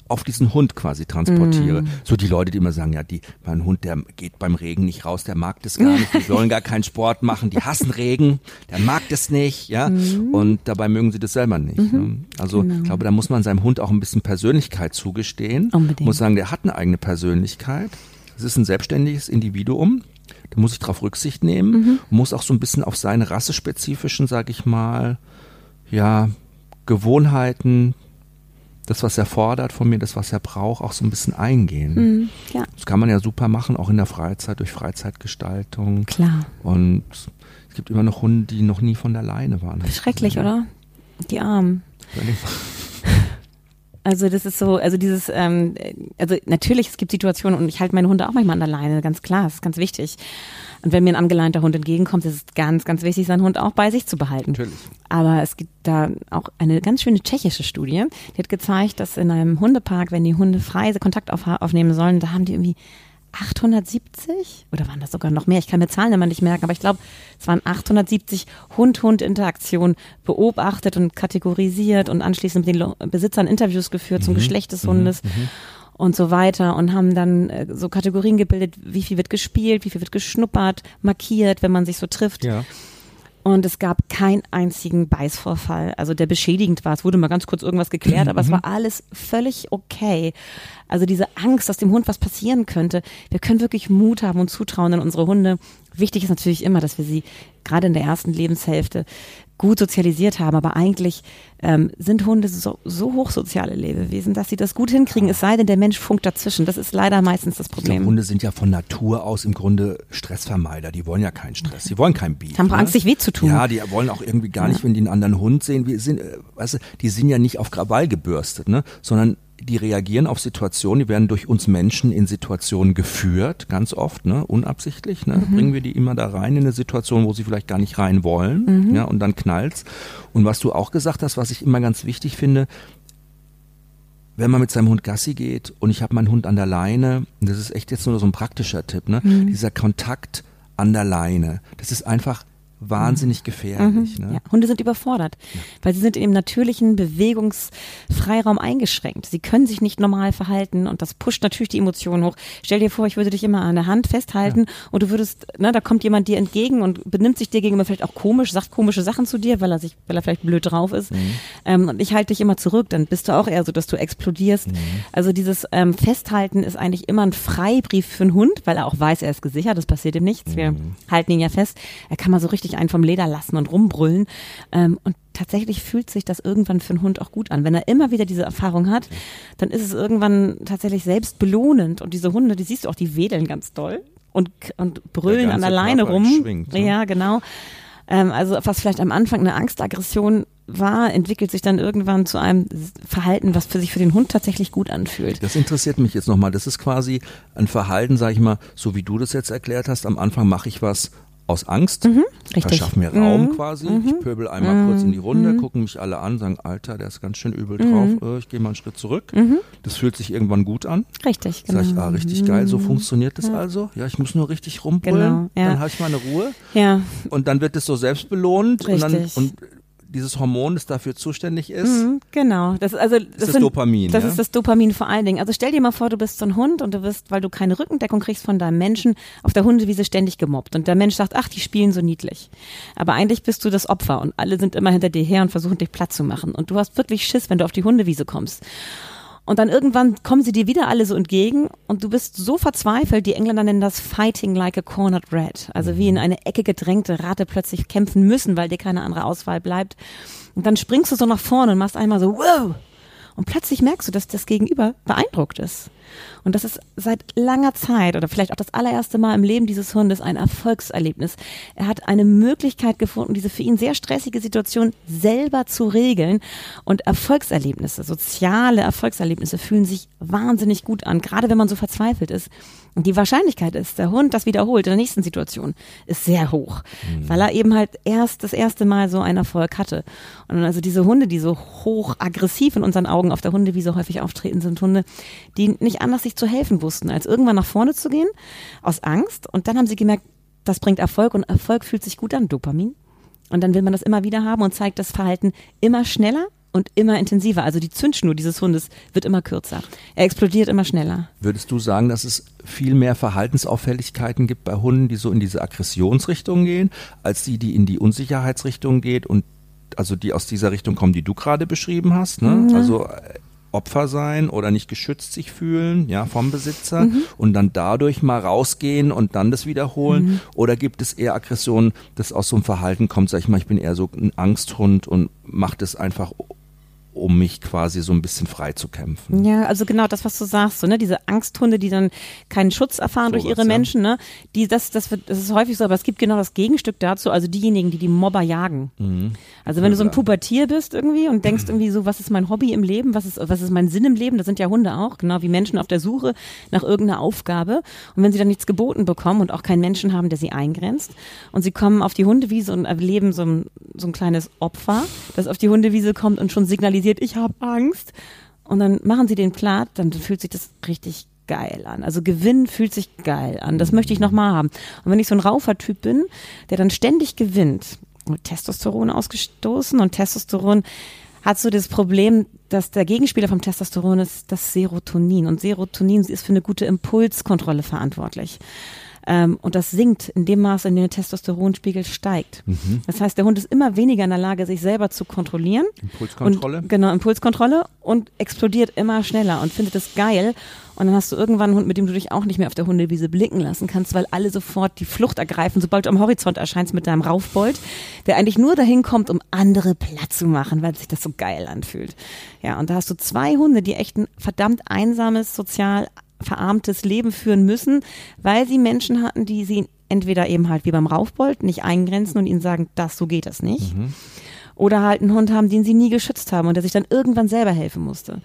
auf diesen Hund quasi transportiere. Mhm. So die Leute, die immer sagen, ja, die, mein Hund, der geht beim Regen nicht raus, der mag das gar nicht, die wollen gar keinen Sport machen, die hassen Regen, der mag das nicht, ja, und dabei mögen sie das selber nicht. Ne? Also ich glaube, da muss man seinem Hund auch ein bisschen Persönlichkeit zugestehen. Unbedingt. Muss sagen, der hat eine eigene Persönlichkeit. Es ist ein selbstständiges Individuum. Da muss ich darauf Rücksicht nehmen, muss auch so ein bisschen auf seine rassespezifischen, sag ich mal, ja, Gewohnheiten, das, was er fordert von mir, das, was er braucht, auch so ein bisschen eingehen. Mhm. Ja, Das kann man ja super machen, auch in der Freizeit, durch Freizeitgestaltung. klar. Und es gibt immer noch Hunde, die noch nie von der Leine waren. Schrecklich, oder? Die Armen. Also das ist so, also dieses, ähm, also natürlich, es gibt Situationen und ich halte meine Hunde auch manchmal an der Leine, ganz klar, das ist ganz wichtig. Und wenn mir ein angeleinter Hund entgegenkommt, ist es ganz, ganz wichtig, seinen Hund auch bei sich zu behalten. Natürlich. Aber es gibt da auch eine ganz schöne tschechische Studie, die hat gezeigt, dass in einem Hundepark, wenn die Hunde frei Kontakt auf, aufnehmen sollen, da haben die irgendwie 870 oder waren das sogar noch mehr? Ich kann mir Zahlen immer nicht merken, aber ich glaube, es waren 870 Hund-Hund-Interaktionen beobachtet und kategorisiert und anschließend mit den Besitzern Interviews geführt zum Geschlecht des Hundes und so weiter und haben dann äh, so Kategorien gebildet, wie viel wird gespielt, wie viel wird geschnuppert, markiert, wenn man sich so trifft. Ja. Und es gab keinen einzigen Beißvorfall, also der beschädigend war. Es wurde mal ganz kurz irgendwas geklärt, aber es war alles völlig okay. Also diese Angst, dass dem Hund was passieren könnte. Wir können wirklich Mut haben und Zutrauen in unsere Hunde. Wichtig ist natürlich immer, dass wir sie gerade in der ersten Lebenshälfte gut sozialisiert haben, aber eigentlich ähm, sind Hunde so, so hochsoziale Lebewesen, dass sie das gut hinkriegen, es sei denn, der Mensch funkt dazwischen. Das ist leider meistens das Problem. Glaub, Hunde sind ja von Natur aus im Grunde Stressvermeider. Die wollen ja keinen Stress. Sie wollen kein Beef. Haben ne? Angst, sich weh zu tun. Ja, die wollen auch irgendwie gar nicht, wenn die einen anderen Hund sehen. Wir sind, äh, weißt du, die sind ja nicht auf Krawall gebürstet, ne? sondern die reagieren auf Situationen, die werden durch uns Menschen in Situationen geführt, ganz oft, ne, unabsichtlich, ne, mhm. bringen wir die immer da rein in eine Situation, wo sie vielleicht gar nicht rein wollen, mhm. ja, und dann knallt's. Und was du auch gesagt hast, was ich immer ganz wichtig finde, wenn man mit seinem Hund Gassi geht und ich habe meinen Hund an der Leine, das ist echt jetzt nur so ein praktischer Tipp, ne, mhm. dieser Kontakt an der Leine, das ist einfach wahnsinnig mhm. gefährlich. Mhm. Ne? Ja, Hunde sind überfordert, ja. weil sie sind in dem natürlichen Bewegungsfreiraum eingeschränkt. Sie können sich nicht normal verhalten und das pusht natürlich die Emotionen hoch. Stell dir vor, ich würde dich immer an der Hand festhalten ja. und du würdest, ne, da kommt jemand dir entgegen und benimmt sich dir gegenüber vielleicht auch komisch, sagt komische Sachen zu dir, weil er sich, weil er vielleicht blöd drauf ist. Mhm. Ähm, und ich halte dich immer zurück, dann bist du auch eher so, dass du explodierst. Mhm. Also dieses ähm, Festhalten ist eigentlich immer ein Freibrief für einen Hund, weil er auch weiß, er ist gesichert, das passiert ihm nichts. Wir mhm. halten ihn ja fest. Er kann mal so richtig einen vom Leder lassen und rumbrüllen. Ähm, und tatsächlich fühlt sich das irgendwann für einen Hund auch gut an. Wenn er immer wieder diese Erfahrung hat, dann ist es irgendwann tatsächlich selbst belohnend. Und diese Hunde, die siehst du auch, die wedeln ganz doll und, und brüllen der an der Leine rum. Schwingt, ne? Ja, genau. Ähm, also was vielleicht am Anfang eine Angstaggression war, entwickelt sich dann irgendwann zu einem Verhalten, was für sich für den Hund tatsächlich gut anfühlt. Das interessiert mich jetzt nochmal. Das ist quasi ein Verhalten, sag ich mal, so wie du das jetzt erklärt hast. Am Anfang mache ich was, aus Angst, mhm, verschaff mir Raum mhm, quasi. Mhm, ich pöbel einmal mhm, kurz in die Runde, mhm. gucken mich alle an, sagen, Alter, der ist ganz schön übel drauf, mhm. äh, ich gehe mal einen Schritt zurück. Das fühlt sich irgendwann gut an. Richtig, genau. Sag ich, ah, richtig geil, so funktioniert das ja. also. Ja, ich muss nur richtig rumbrüllen, genau, ja. dann habe ich meine Ruhe. Ja. Und dann wird es so selbstbelohnt und dann und dieses Hormon, das dafür zuständig ist. Mhm, genau. Das, also, das, ist das sind, Dopamin. Das ja? ist das Dopamin vor allen Dingen. Also stell dir mal vor, du bist so ein Hund und du wirst, weil du keine Rückendeckung kriegst von deinem Menschen, auf der Hundewiese ständig gemobbt. Und der Mensch sagt, ach, die spielen so niedlich. Aber eigentlich bist du das Opfer und alle sind immer hinter dir her und versuchen dich platt zu machen. Und du hast wirklich Schiss, wenn du auf die Hundewiese kommst. Und dann irgendwann kommen sie dir wieder alle so entgegen und du bist so verzweifelt, die Engländer nennen das fighting like a cornered rat. Also wie in eine Ecke gedrängte Rate plötzlich kämpfen müssen, weil dir keine andere Auswahl bleibt. Und dann springst du so nach vorne und machst einmal so, wow! Und plötzlich merkst du, dass das Gegenüber beeindruckt ist. Und das ist seit langer Zeit oder vielleicht auch das allererste Mal im Leben dieses Hundes ein Erfolgserlebnis. Er hat eine Möglichkeit gefunden, diese für ihn sehr stressige Situation selber zu regeln. Und Erfolgserlebnisse, soziale Erfolgserlebnisse fühlen sich wahnsinnig gut an, gerade wenn man so verzweifelt ist. Und die Wahrscheinlichkeit ist, der Hund das wiederholt in der nächsten Situation, ist sehr hoch, mhm. weil er eben halt erst das erste Mal so einen Erfolg hatte. Und also diese Hunde, die so hoch aggressiv in unseren Augen auf der Hunde, wie so häufig auftreten, sind Hunde, die nicht anders sich zu helfen wussten, als irgendwann nach vorne zu gehen, aus Angst. Und dann haben sie gemerkt, das bringt Erfolg und Erfolg fühlt sich gut an, Dopamin. Und dann will man das immer wieder haben und zeigt das Verhalten immer schneller und immer intensiver. Also die Zündschnur dieses Hundes wird immer kürzer. Er explodiert immer schneller. Würdest du sagen, dass es viel mehr Verhaltensauffälligkeiten gibt bei Hunden, die so in diese Aggressionsrichtung gehen, als die, die in die Unsicherheitsrichtung geht und also die aus dieser Richtung kommen, die du gerade beschrieben hast? Ne? Ja. Also äh, Opfer sein oder nicht geschützt sich fühlen, ja, vom Besitzer mhm. und dann dadurch mal rausgehen und dann das wiederholen? Mhm. Oder gibt es eher Aggressionen, das aus so einem Verhalten kommt, sag ich mal, ich bin eher so ein Angsthund und macht es einfach um mich quasi so ein bisschen frei zu kämpfen. Ja, also genau das, was du sagst, so, ne, diese Angsthunde, die dann keinen Schutz erfahren so durch ihre was, Menschen, ne, die, das, das wird, das ist häufig so, aber es gibt genau das Gegenstück dazu, also diejenigen, die die Mobber jagen. Mhm. Also wenn du so ein Pubertier bist irgendwie und denkst irgendwie so, was ist mein Hobby im Leben, was ist, was ist mein Sinn im Leben, das sind ja Hunde auch, genau wie Menschen auf der Suche nach irgendeiner Aufgabe und wenn sie dann nichts geboten bekommen und auch keinen Menschen haben, der sie eingrenzt und sie kommen auf die Hundewiese und erleben so ein, so ein kleines Opfer, das auf die Hundewiese kommt und schon signalisiert, signalisiert, ich habe Angst. Und dann machen sie den platt, dann fühlt sich das richtig geil an. Also Gewinn fühlt sich geil an. Das möchte ich nochmal haben. Und wenn ich so ein Raufertyp bin, der dann ständig gewinnt, mit Testosteron ausgestoßen und Testosteron hat so das Problem, dass der Gegenspieler vom Testosteron ist das Serotonin. Und Serotonin ist für eine gute Impulskontrolle verantwortlich. Ähm, und das sinkt in dem Maße, in dem der Testosteronspiegel steigt. Mhm. Das heißt, der Hund ist immer weniger in der Lage, sich selber zu kontrollieren. Impulskontrolle. Und, genau, Impulskontrolle und explodiert immer schneller und findet es geil. Und dann hast du irgendwann einen Hund, mit dem du dich auch nicht mehr auf der Hundewiese blicken lassen kannst, weil alle sofort die Flucht ergreifen, sobald du am Horizont erscheinst mit deinem Raufbold, der eigentlich nur dahin kommt, um andere platt zu machen, weil sich das so geil anfühlt. Ja, und da hast du zwei Hunde, die echt ein verdammt einsames, sozial verarmtes Leben führen müssen, weil sie Menschen hatten, die sie entweder eben halt wie beim Raufbold nicht eingrenzen und ihnen sagen, das, so geht das nicht. Mhm. Oder halt einen Hund haben, den sie nie geschützt haben und der sich dann irgendwann selber helfen musste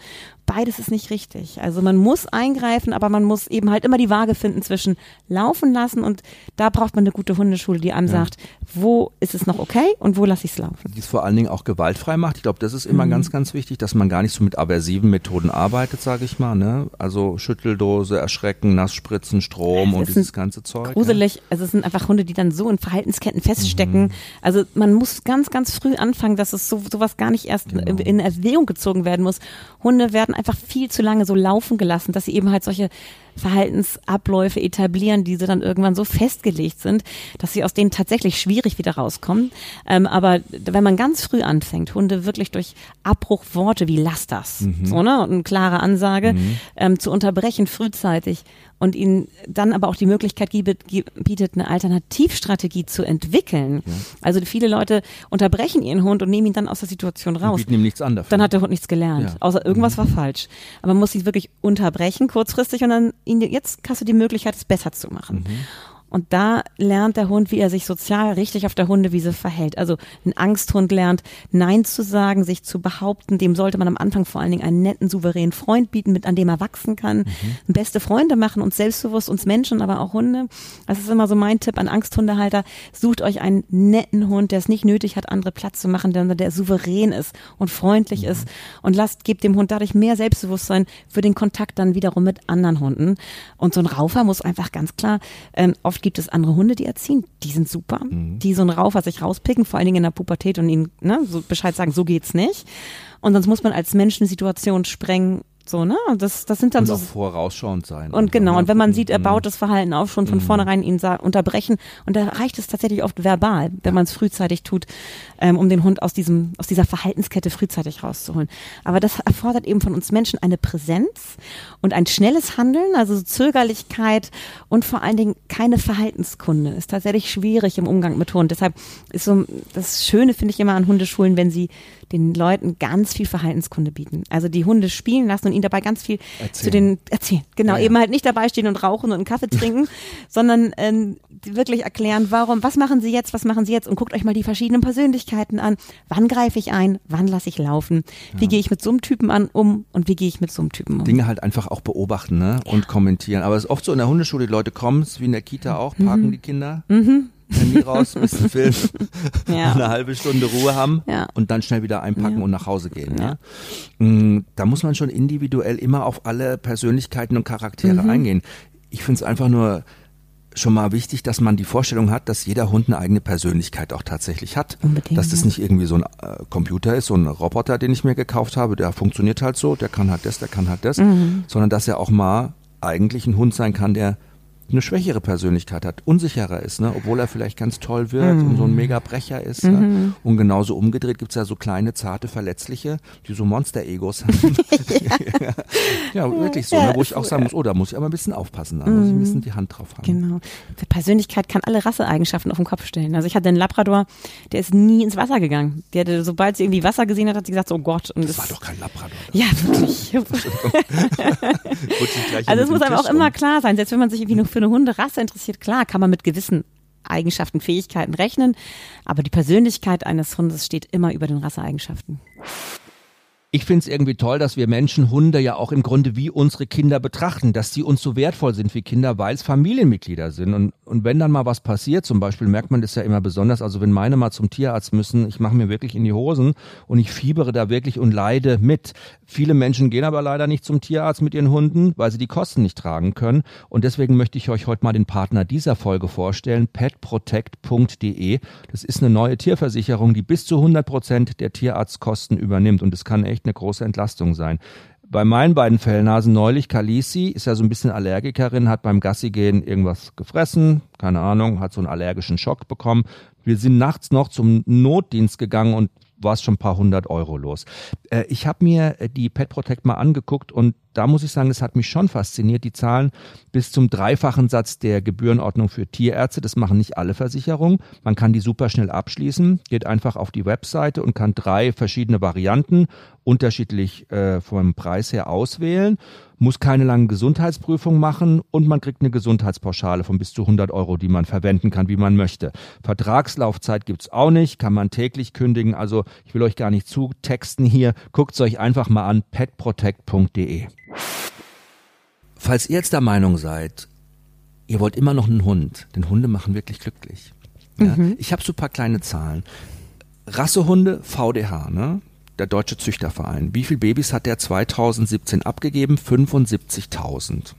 beides ist nicht richtig. Also man muss eingreifen, aber man muss eben halt immer die Waage finden zwischen laufen lassen und da braucht man eine gute Hundeschule, die einem ja. sagt, wo ist es noch okay und wo lasse ich es laufen. Die es vor allen Dingen auch gewaltfrei macht. Ich glaube, das ist immer mhm. ganz, ganz wichtig, dass man gar nicht so mit aversiven Methoden arbeitet, sage ich mal. Ne? Also Schütteldose, Erschrecken, Nassspritzen, Strom und dieses ganze Zeug. Gruselig. Ja. Also es sind einfach Hunde, die dann so in Verhaltensketten feststecken. Mhm. Also man muss ganz, ganz früh anfangen, dass es so sowas gar nicht erst genau. in, in Erwägung gezogen werden muss. Hunde werden einfach viel zu lange so laufen gelassen, dass sie eben halt solche Verhaltensabläufe etablieren, die sie dann irgendwann so festgelegt sind, dass sie aus denen tatsächlich schwierig wieder rauskommen. Ähm, aber wenn man ganz früh anfängt, Hunde wirklich durch Abbruchworte wie lass das, mhm. so ne, und eine klare Ansage mhm. ähm, zu unterbrechen frühzeitig und ihnen dann aber auch die Möglichkeit bietet, eine Alternativstrategie zu entwickeln. Ja. Also viele Leute unterbrechen ihren Hund und nehmen ihn dann aus der Situation raus. Und bieten ihm nichts an dafür. Dann hat der Hund nichts gelernt, ja. außer irgendwas mhm. war falsch. Aber man muss sich wirklich unterbrechen kurzfristig und dann jetzt hast du die Möglichkeit, es besser zu machen. Mhm. Und da lernt der Hund, wie er sich sozial richtig auf der Hundewiese verhält. Also ein Angsthund lernt, Nein zu sagen, sich zu behaupten. Dem sollte man am Anfang vor allen Dingen einen netten, souveränen Freund bieten, mit an dem er wachsen kann. Mhm. Beste Freunde machen, uns selbstbewusst, uns Menschen, aber auch Hunde. Das ist immer so mein Tipp an Angsthundehalter. Sucht euch einen netten Hund, der es nicht nötig hat, andere Platz zu machen, der, der souverän ist und freundlich mhm. ist. Und lasst, gebt dem Hund dadurch mehr Selbstbewusstsein für den Kontakt dann wiederum mit anderen Hunden. Und so ein Raufer muss einfach ganz klar ähm, auf Oft gibt es andere Hunde, die erziehen. Die sind super. Mhm. Die so einen Raufer sich rauspicken, vor allen Dingen in der Pubertät und ihnen ne, so Bescheid sagen, so geht's nicht. Und sonst muss man als Mensch eine Situation sprengen so, ne? Das, das sind dann und so. auch vorausschauend sein. Und genau, und wenn man sieht, er baut das Verhalten auf, schon von mhm. vornherein ihn unterbrechen. Und da reicht es tatsächlich oft verbal, wenn man es frühzeitig tut, ähm, um den Hund aus diesem, aus dieser Verhaltenskette frühzeitig rauszuholen. Aber das erfordert eben von uns Menschen eine Präsenz und ein schnelles Handeln, also Zögerlichkeit und vor allen Dingen keine Verhaltenskunde. Ist tatsächlich schwierig im Umgang mit Hund. Deshalb ist so das Schöne, finde ich immer an Hundeschulen, wenn sie den Leuten ganz viel Verhaltenskunde bieten. Also die Hunde spielen lassen und ihnen dabei ganz viel erzählen. zu den erzählen. Genau, ja, ja. eben halt nicht dabei stehen und rauchen und einen Kaffee trinken, sondern ähm, wirklich erklären, warum, was machen sie jetzt, was machen sie jetzt und guckt euch mal die verschiedenen Persönlichkeiten an. Wann greife ich ein, wann lasse ich laufen, wie ja. gehe ich mit so einem Typen an um und wie gehe ich mit so einem Typen um. Dinge halt einfach auch beobachten ne? und kommentieren. Aber es ist oft so in der Hundeschule, die Leute kommen, wie in der Kita auch, parken mhm. die Kinder. Mhm Handy raus, ein bisschen Film, ja. eine halbe Stunde Ruhe haben ja. und dann schnell wieder einpacken ja. und nach Hause gehen. Ja. Mm, da muss man schon individuell immer auf alle Persönlichkeiten und Charaktere mhm. eingehen. Ich finde es einfach nur schon mal wichtig, dass man die Vorstellung hat, dass jeder Hund eine eigene Persönlichkeit auch tatsächlich hat. Unbedingt, dass das nicht irgendwie so ein äh, Computer ist, so ein Roboter, den ich mir gekauft habe, der funktioniert halt so, der kann halt das, der kann halt das, mhm. sondern dass er auch mal eigentlich ein Hund sein kann, der eine schwächere Persönlichkeit hat, unsicherer ist, ne? obwohl er vielleicht ganz toll wird mhm. und so ein Mega-Brecher ist. Ne? Mhm. Ne? Und genauso umgedreht gibt's ja so kleine, zarte, verletzliche, die so Monster-Egos haben. ja. ja, wirklich so, ja, ne? wo ich auch sagen muss, oh, da muss ich aber ein bisschen aufpassen, da muss ich ein bisschen die Hand drauf haben. Genau. Die Persönlichkeit kann alle Rasseeigenschaften auf den Kopf stellen. Also ich hatte einen Labrador, der ist nie ins Wasser gegangen. Der hatte, sobald sie irgendwie Wasser gesehen hat, hat sie gesagt, oh Gott. Und das, das war doch kein Labrador. Ja, wirklich. also es muss einem auch immer klar sein, selbst wenn man sich irgendwie nur für eine Hunderasse interessiert, klar, kann man mit gewissen Eigenschaften, Fähigkeiten rechnen, aber die Persönlichkeit eines Hundes steht immer über den Rasseeigenschaften. Ich finde es irgendwie toll, dass wir Menschen Hunde ja auch im Grunde wie unsere Kinder betrachten, dass sie uns so wertvoll sind wie Kinder, weil es Familienmitglieder sind. Und, und wenn dann mal was passiert, zum Beispiel merkt man das ja immer besonders, also wenn meine mal zum Tierarzt müssen, ich mache mir wirklich in die Hosen und ich fiebere da wirklich und leide mit. Viele Menschen gehen aber leider nicht zum Tierarzt mit ihren Hunden, weil sie die Kosten nicht tragen können. Und deswegen möchte ich euch heute mal den Partner dieser Folge vorstellen, petprotect.de. Das ist eine neue Tierversicherung, die bis zu 100 Prozent der Tierarztkosten übernimmt und es kann echt eine große Entlastung sein. Bei meinen beiden Fellnasen neulich, Kalisi ist ja so ein bisschen Allergikerin, hat beim Gassi gehen irgendwas gefressen, keine Ahnung, hat so einen allergischen Schock bekommen. Wir sind nachts noch zum Notdienst gegangen und war es schon ein paar hundert Euro los. Äh, ich habe mir äh, die Pet Protect mal angeguckt und da muss ich sagen, es hat mich schon fasziniert. Die zahlen bis zum dreifachen Satz der Gebührenordnung für Tierärzte. Das machen nicht alle Versicherungen. Man kann die super schnell abschließen, geht einfach auf die Webseite und kann drei verschiedene Varianten unterschiedlich äh, vom Preis her auswählen muss keine langen Gesundheitsprüfungen machen und man kriegt eine Gesundheitspauschale von bis zu 100 Euro, die man verwenden kann, wie man möchte. Vertragslaufzeit gibt's auch nicht, kann man täglich kündigen. Also ich will euch gar nicht zu texten hier. Guckt's euch einfach mal an, petprotect.de. Falls ihr jetzt der Meinung seid, ihr wollt immer noch einen Hund, denn Hunde machen wirklich glücklich. Ja? Mhm. Ich habe so ein paar kleine Zahlen. Rassehunde, VDH, ne? Der Deutsche Züchterverein. Wie viele Babys hat der 2017 abgegeben? 75.000.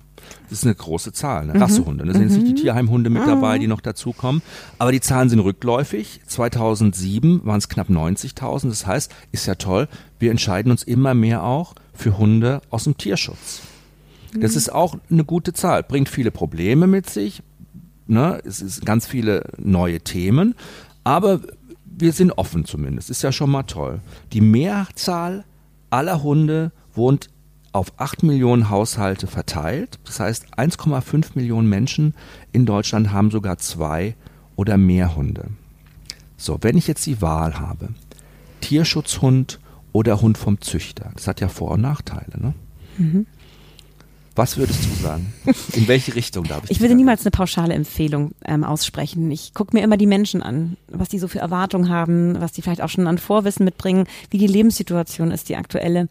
Das ist eine große Zahl, ne? Mhm. Rassehunde. Da sind jetzt nicht die mhm. Tierheimhunde mit dabei, die noch dazukommen. Aber die Zahlen sind rückläufig. 2007 waren es knapp 90.000. Das heißt, ist ja toll, wir entscheiden uns immer mehr auch für Hunde aus dem Tierschutz. Das mhm. ist auch eine gute Zahl. Bringt viele Probleme mit sich. Ne? Es sind ganz viele neue Themen. Aber wir sind offen zumindest. Ist ja schon mal toll. Die Mehrzahl aller Hunde wohnt auf 8 Millionen Haushalte verteilt. Das heißt, 1,5 Millionen Menschen in Deutschland haben sogar zwei oder mehr Hunde. So, wenn ich jetzt die Wahl habe, Tierschutzhund oder Hund vom Züchter, das hat ja Vor- und Nachteile. Ne? Mhm. Was würdest du sagen? In welche Richtung darf ich? Ich würde niemals eine pauschale Empfehlung ähm, aussprechen. Ich gucke mir immer die Menschen an, was die so für Erwartungen haben, was die vielleicht auch schon an Vorwissen mitbringen, wie die Lebenssituation ist, die aktuelle.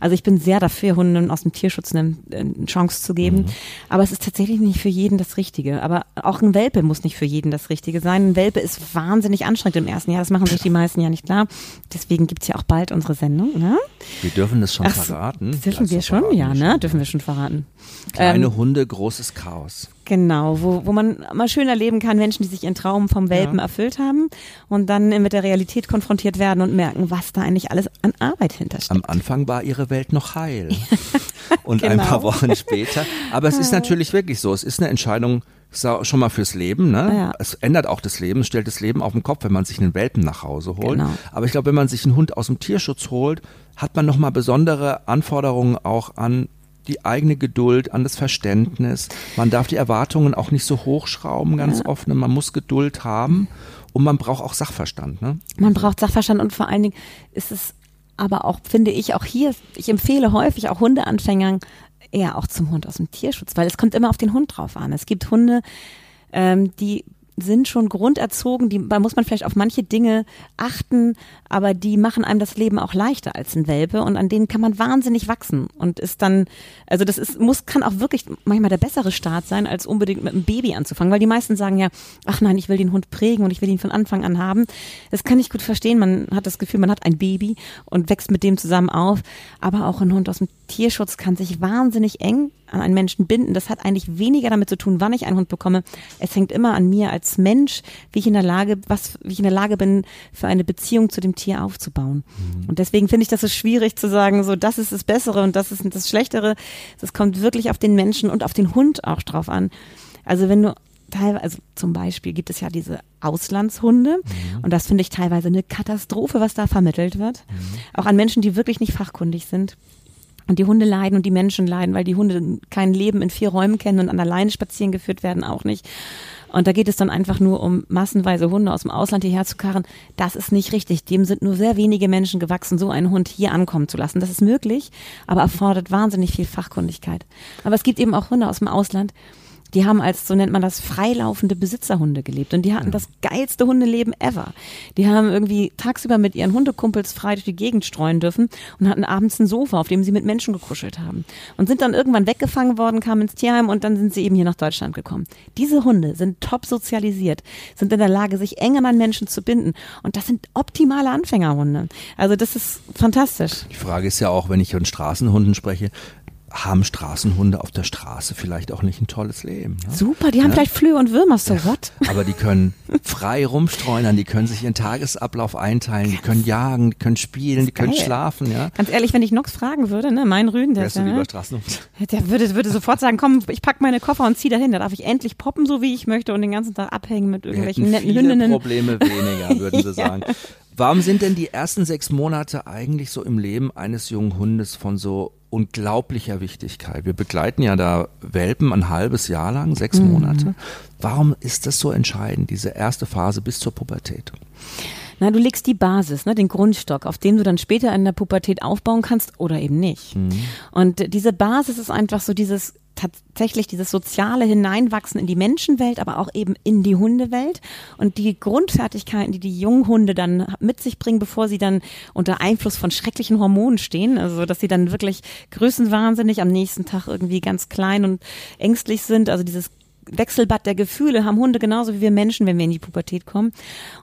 Also ich bin sehr dafür, Hunden aus dem Tierschutz eine, eine Chance zu geben. Mhm. Aber es ist tatsächlich nicht für jeden das Richtige. Aber auch ein Welpe muss nicht für jeden das Richtige sein. Ein Welpe ist wahnsinnig anstrengend im ersten Jahr. Das machen sich die meisten ja nicht klar. Deswegen gibt's ja auch bald unsere Sendung. Ne? Wir dürfen das schon Ach, verraten. Dürfen wir schon? Ja, ne? Dürfen wir schon verraten. Kleine ähm, Hunde, großes Chaos. Genau, wo, wo man mal schön erleben kann, Menschen, die sich ihren Traum vom Welpen ja. erfüllt haben und dann mit der Realität konfrontiert werden und merken, was da eigentlich alles an Arbeit hintersteckt. Am Anfang war ihre Welt noch heil. und genau. ein paar Wochen später. Aber es ist natürlich wirklich so, es ist eine Entscheidung, schon mal fürs Leben, ne? Ja. Es ändert auch das Leben, stellt das Leben auf den Kopf, wenn man sich einen Welpen nach Hause holt. Genau. Aber ich glaube, wenn man sich einen Hund aus dem Tierschutz holt, hat man nochmal besondere Anforderungen auch an die eigene Geduld, an das Verständnis. Man darf die Erwartungen auch nicht so hochschrauben, ganz ja. Ne? Man muss Geduld haben und man braucht auch Sachverstand. Ne? Man braucht Sachverstand und vor allen Dingen ist es aber auch, finde ich, auch hier, ich empfehle häufig auch Hundeanfängern eher auch zum Hund aus dem Tierschutz, weil es kommt immer auf den Hund drauf an. Es gibt Hunde, ähm, die sind schon grunderzogen, die, da muss man vielleicht auf manche Dinge achten, aber die machen einem das Leben auch leichter als ein Welpe und an denen kann man wahnsinnig wachsen und ist dann, also das ist, muss, kann auch wirklich manchmal der bessere Start sein, als unbedingt mit einem Baby anzufangen, weil die meisten sagen ja, ach nein, ich will den Hund prägen und ich will ihn von Anfang an haben. Das kann ich gut verstehen, man hat das Gefühl, man hat ein Baby und wächst mit dem zusammen auf, aber auch ein Hund aus dem Tierschutz kann sich wahnsinnig eng an einen Menschen binden. Das hat eigentlich weniger damit zu tun, wann ich einen Hund bekomme. Es hängt immer an mir als Mensch, wie ich in der Lage, was, wie ich in der Lage bin, für eine Beziehung zu dem Tier aufzubauen. Mhm. Und deswegen finde ich das so schwierig zu sagen, so das ist das Bessere und das ist das Schlechtere. Das kommt wirklich auf den Menschen und auf den Hund auch drauf an. Also wenn du teilweise, also zum Beispiel gibt es ja diese Auslandshunde mhm. und das finde ich teilweise eine Katastrophe, was da vermittelt wird. Mhm. Auch an Menschen, die wirklich nicht fachkundig sind. Und die Hunde leiden und die Menschen leiden, weil die Hunde kein Leben in vier Räumen kennen und an alleine spazieren geführt werden auch nicht. Und da geht es dann einfach nur um massenweise Hunde aus dem Ausland hierher zu karren. Das ist nicht richtig. Dem sind nur sehr wenige Menschen gewachsen, so einen Hund hier ankommen zu lassen. Das ist möglich, aber erfordert wahnsinnig viel Fachkundigkeit. Aber es gibt eben auch Hunde aus dem Ausland, die haben als, so nennt man das, freilaufende Besitzerhunde gelebt. Und die hatten das geilste Hundeleben ever. Die haben irgendwie tagsüber mit ihren Hundekumpels frei durch die Gegend streuen dürfen und hatten abends ein Sofa, auf dem sie mit Menschen gekuschelt haben. Und sind dann irgendwann weggefangen worden, kamen ins Tierheim und dann sind sie eben hier nach Deutschland gekommen. Diese Hunde sind top sozialisiert, sind in der Lage, sich eng an Menschen zu binden. Und das sind optimale Anfängerhunde. Also das ist fantastisch. Die Frage ist ja auch, wenn ich von Straßenhunden spreche, haben Straßenhunde auf der Straße vielleicht auch nicht ein tolles Leben. Ne? Super, die haben ja? vielleicht Flöhe und Würmer, so ja, what? Aber die können frei rumstreunern, die können sich ihren Tagesablauf einteilen, die können jagen, die können spielen, die können schlafen. Ja? Ganz ehrlich, wenn ich Nox fragen würde, ne, mein Rüden, der, Wärst du lieber Straßenhund? der würde, würde sofort sagen, komm, ich pack meine Koffer und zieh dahin, da darf ich endlich poppen, so wie ich möchte und den ganzen Tag abhängen mit irgendwelchen netten viele Hündinnen. Probleme weniger, würden sie sagen. Warum sind denn die ersten sechs Monate eigentlich so im Leben eines jungen Hundes von so unglaublicher Wichtigkeit. Wir begleiten ja da Welpen ein halbes Jahr lang, sechs mhm. Monate. Warum ist das so entscheidend, diese erste Phase bis zur Pubertät? Na, du legst die Basis, ne, den Grundstock, auf dem du dann später in der Pubertät aufbauen kannst oder eben nicht. Mhm. Und diese Basis ist einfach so dieses tatsächlich dieses soziale Hineinwachsen in die Menschenwelt, aber auch eben in die Hundewelt und die Grundfertigkeiten, die die jungen Hunde dann mit sich bringen, bevor sie dann unter Einfluss von schrecklichen Hormonen stehen, also dass sie dann wirklich größenwahnsinnig am nächsten Tag irgendwie ganz klein und ängstlich sind, also dieses Wechselbad der Gefühle haben Hunde genauso wie wir Menschen, wenn wir in die Pubertät kommen.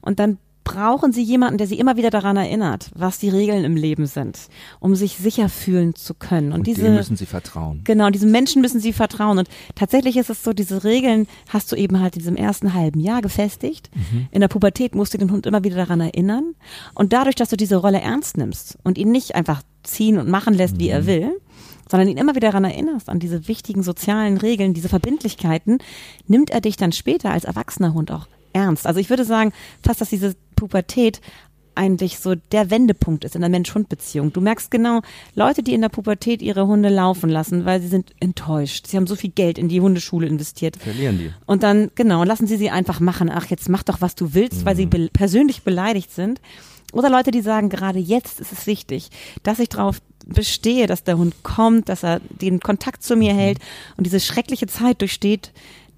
Und dann brauchen Sie jemanden, der Sie immer wieder daran erinnert, was die Regeln im Leben sind, um sich sicher fühlen zu können. Und, und diese müssen Sie vertrauen. Genau, diesen Menschen müssen Sie vertrauen. Und tatsächlich ist es so, diese Regeln hast du eben halt in diesem ersten halben Jahr gefestigt. Mhm. In der Pubertät musst du den Hund immer wieder daran erinnern. Und dadurch, dass du diese Rolle ernst nimmst und ihn nicht einfach ziehen und machen lässt, mhm. wie er mhm. will, sondern ihn immer wieder daran erinnerst, an diese wichtigen sozialen Regeln, diese Verbindlichkeiten, nimmt er dich dann später als erwachsener Hund auch ernst. Also ich würde sagen, fast, dass diese Pubertät eigentlich so der Wendepunkt ist in der Mensch-Hund-Beziehung. Du merkst genau, Leute, die in der Pubertät ihre Hunde laufen lassen, weil sie sind enttäuscht. Sie haben so viel Geld in die Hundeschule investiert. Verlieren die. Und dann, genau, lassen sie sie einfach machen. Ach, jetzt mach doch, was du willst, mhm. weil sie mhm. be persönlich beleidigt sind. Oder Leute, die sagen, gerade jetzt ist es wichtig, dass ich darauf bestehe, dass der Hund kommt, dass er den Kontakt zu mir mhm. hält und diese schreckliche Zeit durchsteht.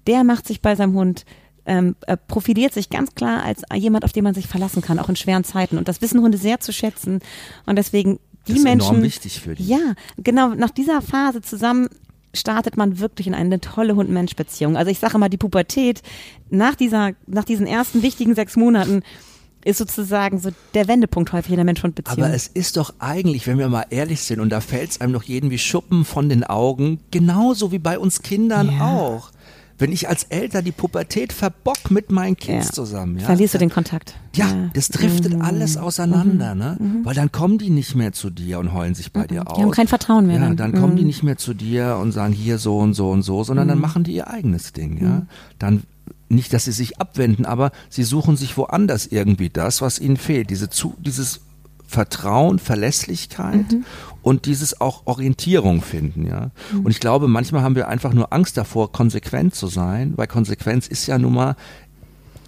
Der macht sich bei seinem Hund ähm, äh, profiliert sich ganz klar als jemand, auf den man sich verlassen kann, auch in schweren Zeiten. Und das wissen Hunde sehr zu schätzen. Und deswegen die das ist Menschen. Enorm wichtig für die. Ja, genau. Nach dieser Phase zusammen startet man wirklich in eine tolle Hund-Mensch-Beziehung. Also ich sage mal, die Pubertät nach dieser, nach diesen ersten wichtigen sechs Monaten ist sozusagen so der Wendepunkt häufig in der Mensch-Hund-Beziehung. Aber es ist doch eigentlich, wenn wir mal ehrlich sind, und da fällt es einem doch jeden wie Schuppen von den Augen, genauso wie bei uns Kindern ja. auch wenn ich als Eltern die Pubertät verbock mit meinen Kids ja. zusammen. Ja? Verlierst du den Kontakt. Ja, ja. das driftet mhm. alles auseinander, mhm. ne? Mhm. Weil dann kommen die nicht mehr zu dir und heulen sich bei mhm. dir aus. Die haben kein Vertrauen mehr. Ja, dann, dann kommen die mhm. nicht mehr zu dir und sagen hier so und so und so, sondern dann mhm. machen die ihr eigenes Ding, ja? Dann nicht, dass sie sich abwenden, aber sie suchen sich woanders irgendwie das, was ihnen fehlt. Diese zu, dieses Vertrauen, Verlässlichkeit mhm. Und dieses auch Orientierung finden, ja. Mhm. Und ich glaube, manchmal haben wir einfach nur Angst davor, konsequent zu sein, weil Konsequenz ist ja nun mal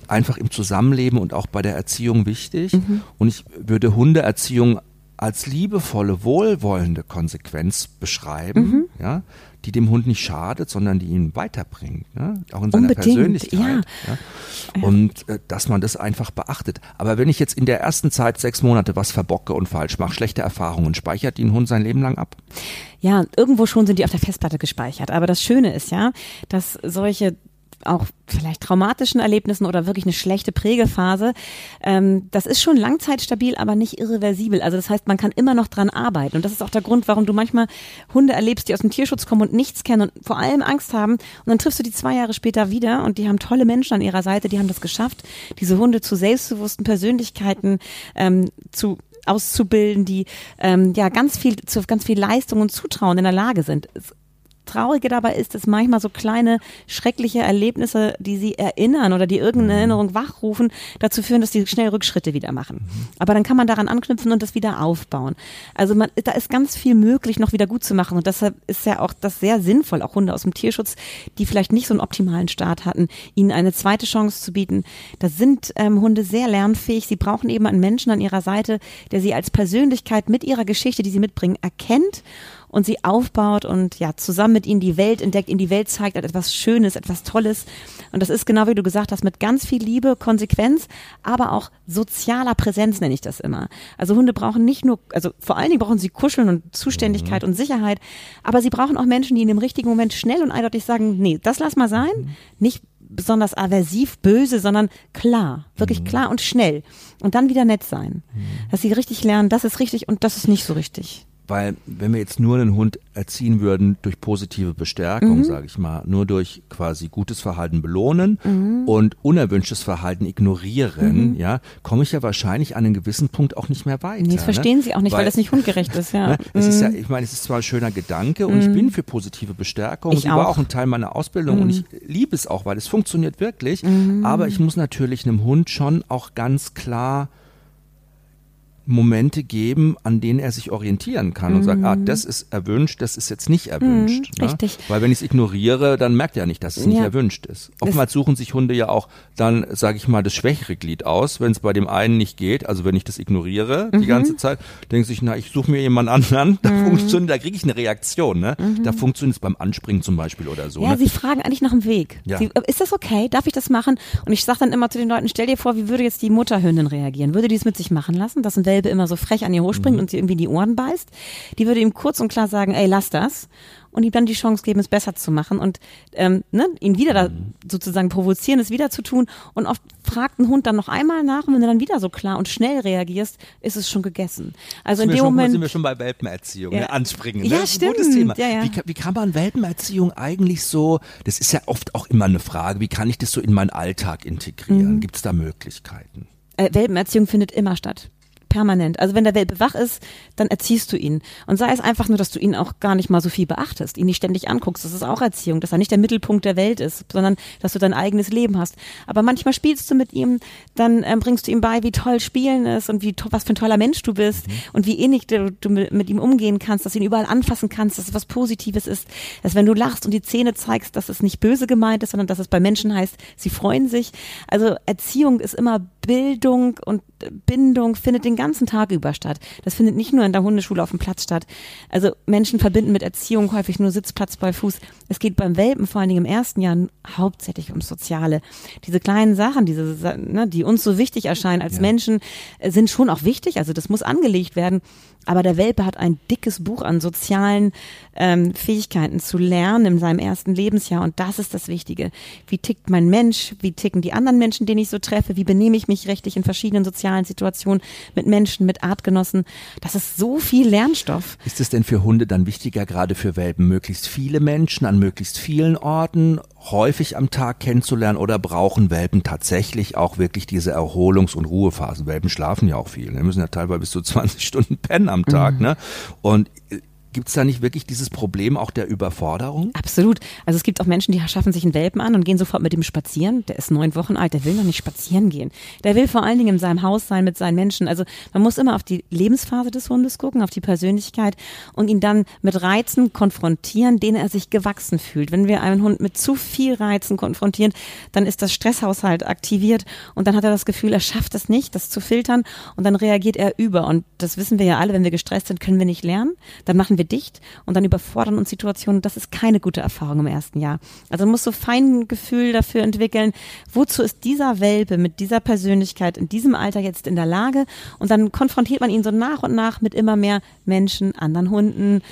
einfach im Zusammenleben und auch bei der Erziehung wichtig. Mhm. Und ich würde Hundeerziehung als liebevolle, wohlwollende Konsequenz beschreiben, mhm. ja, die dem Hund nicht schadet, sondern die ihn weiterbringt, ne? auch in seiner Unbedingt, Persönlichkeit. Ja. Ja? Und äh, dass man das einfach beachtet. Aber wenn ich jetzt in der ersten Zeit sechs Monate was verbocke und falsch mache, schlechte Erfahrungen, speichert die ein Hund sein Leben lang ab? Ja, irgendwo schon sind die auf der Festplatte gespeichert. Aber das Schöne ist ja, dass solche auch vielleicht traumatischen Erlebnissen oder wirklich eine schlechte Prägephase, ähm, das ist schon langzeitstabil, aber nicht irreversibel. Also das heißt, man kann immer noch dran arbeiten. Und das ist auch der Grund, warum du manchmal Hunde erlebst, die aus dem Tierschutz kommen und nichts kennen und vor allem Angst haben. Und dann triffst du die zwei Jahre später wieder und die haben tolle Menschen an ihrer Seite, die haben das geschafft, diese Hunde zu selbstbewussten Persönlichkeiten ähm, zu auszubilden, die ähm, ja ganz viel zu ganz viel Leistung und Zutrauen in der Lage sind. Traurige dabei ist, dass manchmal so kleine schreckliche Erlebnisse, die sie erinnern oder die irgendeine mhm. Erinnerung wachrufen, dazu führen, dass sie schnell Rückschritte wieder machen. Mhm. Aber dann kann man daran anknüpfen und das wieder aufbauen. Also man, da ist ganz viel möglich, noch wieder gut zu machen. Und deshalb ist ja auch das sehr sinnvoll, auch Hunde aus dem Tierschutz, die vielleicht nicht so einen optimalen Start hatten, ihnen eine zweite Chance zu bieten. Da sind ähm, Hunde sehr lernfähig. Sie brauchen eben einen Menschen an ihrer Seite, der sie als Persönlichkeit mit ihrer Geschichte, die sie mitbringen, erkennt und sie aufbaut und ja, zusammen mit ihnen die Welt entdeckt, ihnen die Welt zeigt, etwas Schönes, etwas Tolles. Und das ist genau wie du gesagt hast, mit ganz viel Liebe, Konsequenz, aber auch sozialer Präsenz nenne ich das immer. Also Hunde brauchen nicht nur, also vor allen Dingen brauchen sie Kuscheln und Zuständigkeit mhm. und Sicherheit, aber sie brauchen auch Menschen, die in dem richtigen Moment schnell und eindeutig sagen, nee, das lass mal sein, mhm. nicht besonders aversiv, böse, sondern klar, wirklich mhm. klar und schnell. Und dann wieder nett sein. Mhm. Dass sie richtig lernen, das ist richtig und das ist nicht so richtig. Weil wenn wir jetzt nur einen Hund erziehen würden durch positive Bestärkung, mhm. sage ich mal, nur durch quasi gutes Verhalten belohnen mhm. und unerwünschtes Verhalten ignorieren, mhm. ja, komme ich ja wahrscheinlich an einem gewissen Punkt auch nicht mehr weiter. Das verstehen ne? Sie auch nicht, weil, weil das nicht hundgerecht ist, ja. Ne? Es ist ja, mhm. ich meine, es ist zwar ein schöner Gedanke und ich mhm. bin für positive Bestärkung. Ich auch. war auch ein Teil meiner Ausbildung und ich liebe es auch, weil es funktioniert wirklich. Aber ich muss natürlich einem Hund schon auch ganz klar Momente geben, an denen er sich orientieren kann und sagt, ah, mhm. das ist erwünscht, das ist jetzt nicht erwünscht. Mhm, ne? Richtig. Weil wenn ich es ignoriere, dann merkt er nicht, dass es ja. nicht erwünscht ist. Oftmals suchen sich Hunde ja auch dann, sage ich mal, das schwächere Glied aus, wenn es bei dem einen nicht geht. Also wenn ich das ignoriere mhm. die ganze Zeit, denken sich, na, ich suche mir jemand anderen, da mhm. funktioniert, da kriege ich eine Reaktion. Ne? Mhm. Da funktioniert es beim Anspringen zum Beispiel oder so. Ja, ne? sie fragen eigentlich nach dem Weg. Ja. Sie, ist das okay? Darf ich das machen? Und ich sage dann immer zu den Leuten, stell dir vor, wie würde jetzt die Mutterhündin reagieren? Würde die es mit sich machen lassen, dass ein Welpe immer so frech an ihr hochspringt mhm. und sie irgendwie die Ohren beißt, die würde ihm kurz und klar sagen, ey, lass das und ihm dann die Chance geben, es besser zu machen und ähm, ne, ihn wieder da mhm. sozusagen provozieren, es wieder zu tun. Und oft fragt ein Hund dann noch einmal nach und wenn du dann wieder so klar und schnell reagierst, ist es schon gegessen. Also in dem schon, Moment sind wir schon bei Welpenerziehung, ja. ne? anspringen. Ne? Ja, stimmt. Gutes Thema. Ja, ja. Wie, wie kann man Welpenerziehung eigentlich so? Das ist ja oft auch immer eine Frage. Wie kann ich das so in meinen Alltag integrieren? Mhm. Gibt es da Möglichkeiten? Äh, Welpenerziehung findet immer statt permanent. Also wenn der Welpe wach ist, dann erziehst du ihn. Und sei es einfach nur, dass du ihn auch gar nicht mal so viel beachtest, ihn nicht ständig anguckst. Das ist auch Erziehung, dass er nicht der Mittelpunkt der Welt ist, sondern dass du dein eigenes Leben hast. Aber manchmal spielst du mit ihm, dann ähm, bringst du ihm bei, wie toll Spielen ist und wie was für ein toller Mensch du bist mhm. und wie innig du, du mit, mit, ihm umgehen kannst, dass du ihn überall anfassen kannst, dass es was Positives ist. Dass wenn du lachst und die Zähne zeigst, dass es nicht böse gemeint ist, sondern dass es bei Menschen heißt, sie freuen sich. Also Erziehung ist immer Bildung und Bindung findet den ganzen Tag über statt. Das findet nicht nur in der Hundeschule auf dem Platz statt. Also Menschen verbinden mit Erziehung häufig nur Sitzplatz bei Fuß. Es geht beim Welpen vor allen Dingen im ersten Jahr hauptsächlich ums Soziale. Diese kleinen Sachen, diese, ne, die uns so wichtig erscheinen als ja. Menschen, äh, sind schon auch wichtig. Also das muss angelegt werden. Aber der Welpe hat ein dickes Buch an sozialen ähm, Fähigkeiten zu lernen in seinem ersten Lebensjahr. Und das ist das Wichtige. Wie tickt mein Mensch? Wie ticken die anderen Menschen, den ich so treffe? Wie benehme ich mich rechtlich in verschiedenen sozialen Situationen mit Menschen, mit Artgenossen? Das ist so viel Lernstoff. Ist es denn für Hunde dann wichtiger, gerade für Welpen, möglichst viele Menschen an möglichst vielen Orten häufig am Tag kennenzulernen oder brauchen Welpen tatsächlich auch wirklich diese Erholungs- und Ruhephasen? Welpen schlafen ja auch viel. Die müssen ja teilweise bis zu 20 Stunden pennen am Tag. Mhm. Ne? Und Gibt es da nicht wirklich dieses Problem auch der Überforderung? Absolut. Also es gibt auch Menschen, die schaffen sich einen Welpen an und gehen sofort mit ihm spazieren. Der ist neun Wochen alt, der will noch nicht spazieren gehen. Der will vor allen Dingen in seinem Haus sein mit seinen Menschen. Also man muss immer auf die Lebensphase des Hundes gucken, auf die Persönlichkeit und ihn dann mit Reizen konfrontieren, denen er sich gewachsen fühlt. Wenn wir einen Hund mit zu viel Reizen konfrontieren, dann ist das Stresshaushalt aktiviert und dann hat er das Gefühl, er schafft es nicht, das zu filtern und dann reagiert er über. Und das wissen wir ja alle, wenn wir gestresst sind, können wir nicht lernen. Dann machen wir dicht und dann überfordern uns Situationen. Das ist keine gute Erfahrung im ersten Jahr. Also man muss so fein Gefühl dafür entwickeln, wozu ist dieser Welpe mit dieser Persönlichkeit in diesem Alter jetzt in der Lage? Und dann konfrontiert man ihn so nach und nach mit immer mehr Menschen, anderen Hunden,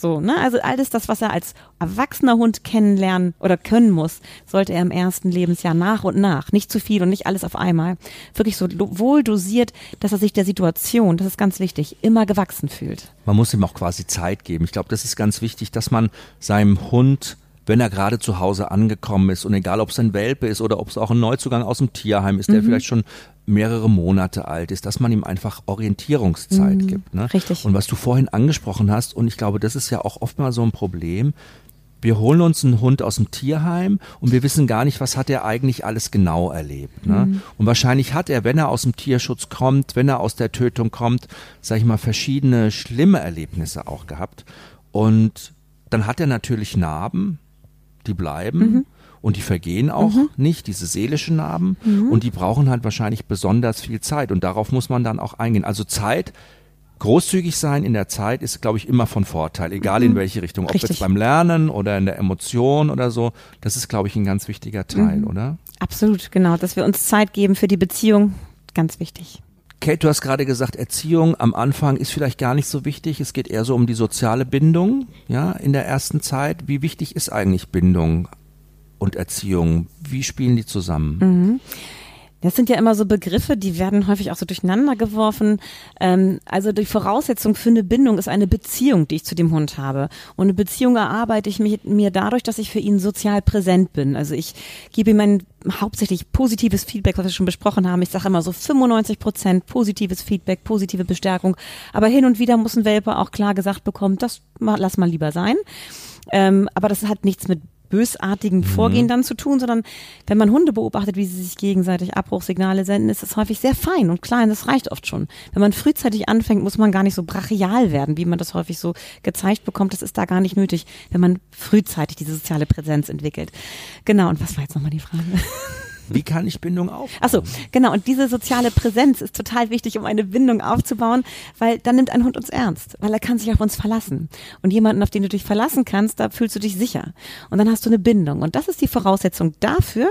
so, ne? Also alles das, was er als erwachsener Hund kennenlernen oder können muss, sollte er im ersten Lebensjahr nach und nach, nicht zu viel und nicht alles auf einmal, wirklich so wohl dosiert, dass er sich der Situation, das ist ganz wichtig, immer gewachsen fühlt. Man muss ihm auch quasi Zeit geben. Ich glaube, das ist ganz wichtig, dass man seinem Hund wenn er gerade zu Hause angekommen ist und egal ob es ein Welpe ist oder ob es auch ein Neuzugang aus dem Tierheim ist, der mhm. vielleicht schon mehrere Monate alt ist, dass man ihm einfach Orientierungszeit mhm. gibt. Ne? Richtig. Und was du vorhin angesprochen hast, und ich glaube, das ist ja auch oft mal so ein Problem, wir holen uns einen Hund aus dem Tierheim und wir wissen gar nicht, was hat er eigentlich alles genau erlebt. Ne? Mhm. Und wahrscheinlich hat er, wenn er aus dem Tierschutz kommt, wenn er aus der Tötung kommt, sag ich mal, verschiedene schlimme Erlebnisse auch gehabt. Und dann hat er natürlich Narben, die bleiben. Mhm. Und die vergehen auch mhm. nicht, diese seelischen Narben. Mhm. Und die brauchen halt wahrscheinlich besonders viel Zeit. Und darauf muss man dann auch eingehen. Also Zeit, großzügig sein in der Zeit ist, glaube ich, immer von Vorteil, egal in mhm. welche Richtung. Ob Richtig. jetzt beim Lernen oder in der Emotion oder so. Das ist, glaube ich, ein ganz wichtiger Teil, mhm. oder? Absolut, genau. Dass wir uns Zeit geben für die Beziehung, ganz wichtig. Kate, du hast gerade gesagt, Erziehung am Anfang ist vielleicht gar nicht so wichtig. Es geht eher so um die soziale Bindung, ja, in der ersten Zeit. Wie wichtig ist eigentlich Bindung und Erziehung? Wie spielen die zusammen? Mhm. Das sind ja immer so Begriffe, die werden häufig auch so durcheinander geworfen. Ähm, also die Voraussetzung für eine Bindung ist eine Beziehung, die ich zu dem Hund habe. Und eine Beziehung erarbeite ich mir, mir dadurch, dass ich für ihn sozial präsent bin. Also ich gebe ihm ein hauptsächlich positives Feedback, was wir schon besprochen haben. Ich sage immer so 95 Prozent positives Feedback, positive Bestärkung. Aber hin und wieder muss ein Welpe auch klar gesagt bekommen, das lass mal lieber sein. Ähm, aber das hat nichts mit bösartigen mhm. Vorgehen dann zu tun, sondern wenn man Hunde beobachtet, wie sie sich gegenseitig Abbruchsignale senden, ist es häufig sehr fein und klein. Das reicht oft schon. Wenn man frühzeitig anfängt, muss man gar nicht so brachial werden, wie man das häufig so gezeigt bekommt. Das ist da gar nicht nötig, wenn man frühzeitig diese soziale Präsenz entwickelt. Genau. Und was war jetzt nochmal die Frage? Wie kann ich Bindung aufbauen? Achso, genau. Und diese soziale Präsenz ist total wichtig, um eine Bindung aufzubauen, weil dann nimmt ein Hund uns ernst, weil er kann sich auf uns verlassen. Und jemanden, auf den du dich verlassen kannst, da fühlst du dich sicher. Und dann hast du eine Bindung. Und das ist die Voraussetzung dafür,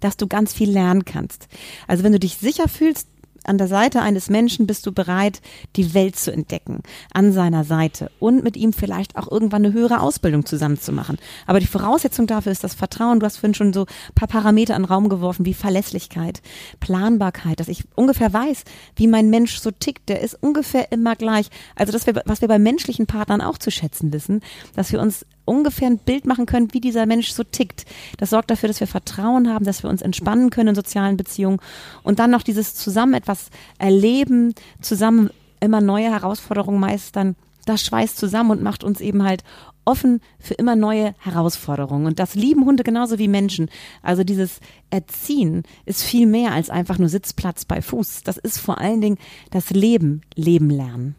dass du ganz viel lernen kannst. Also wenn du dich sicher fühlst, an der Seite eines Menschen bist du bereit, die Welt zu entdecken, an seiner Seite und mit ihm vielleicht auch irgendwann eine höhere Ausbildung zusammen zu machen. Aber die Voraussetzung dafür ist das Vertrauen. Du hast vorhin schon so paar Parameter in den Raum geworfen, wie Verlässlichkeit, Planbarkeit, dass ich ungefähr weiß, wie mein Mensch so tickt. Der ist ungefähr immer gleich. Also das, was wir bei menschlichen Partnern auch zu schätzen wissen, dass wir uns ungefähr ein Bild machen können, wie dieser Mensch so tickt. Das sorgt dafür, dass wir Vertrauen haben, dass wir uns entspannen können in sozialen Beziehungen und dann noch dieses zusammen etwas erleben, zusammen immer neue Herausforderungen meistern. Das schweißt zusammen und macht uns eben halt offen für immer neue Herausforderungen. Und das lieben Hunde genauso wie Menschen. Also dieses Erziehen ist viel mehr als einfach nur Sitzplatz bei Fuß. Das ist vor allen Dingen das Leben, Leben lernen.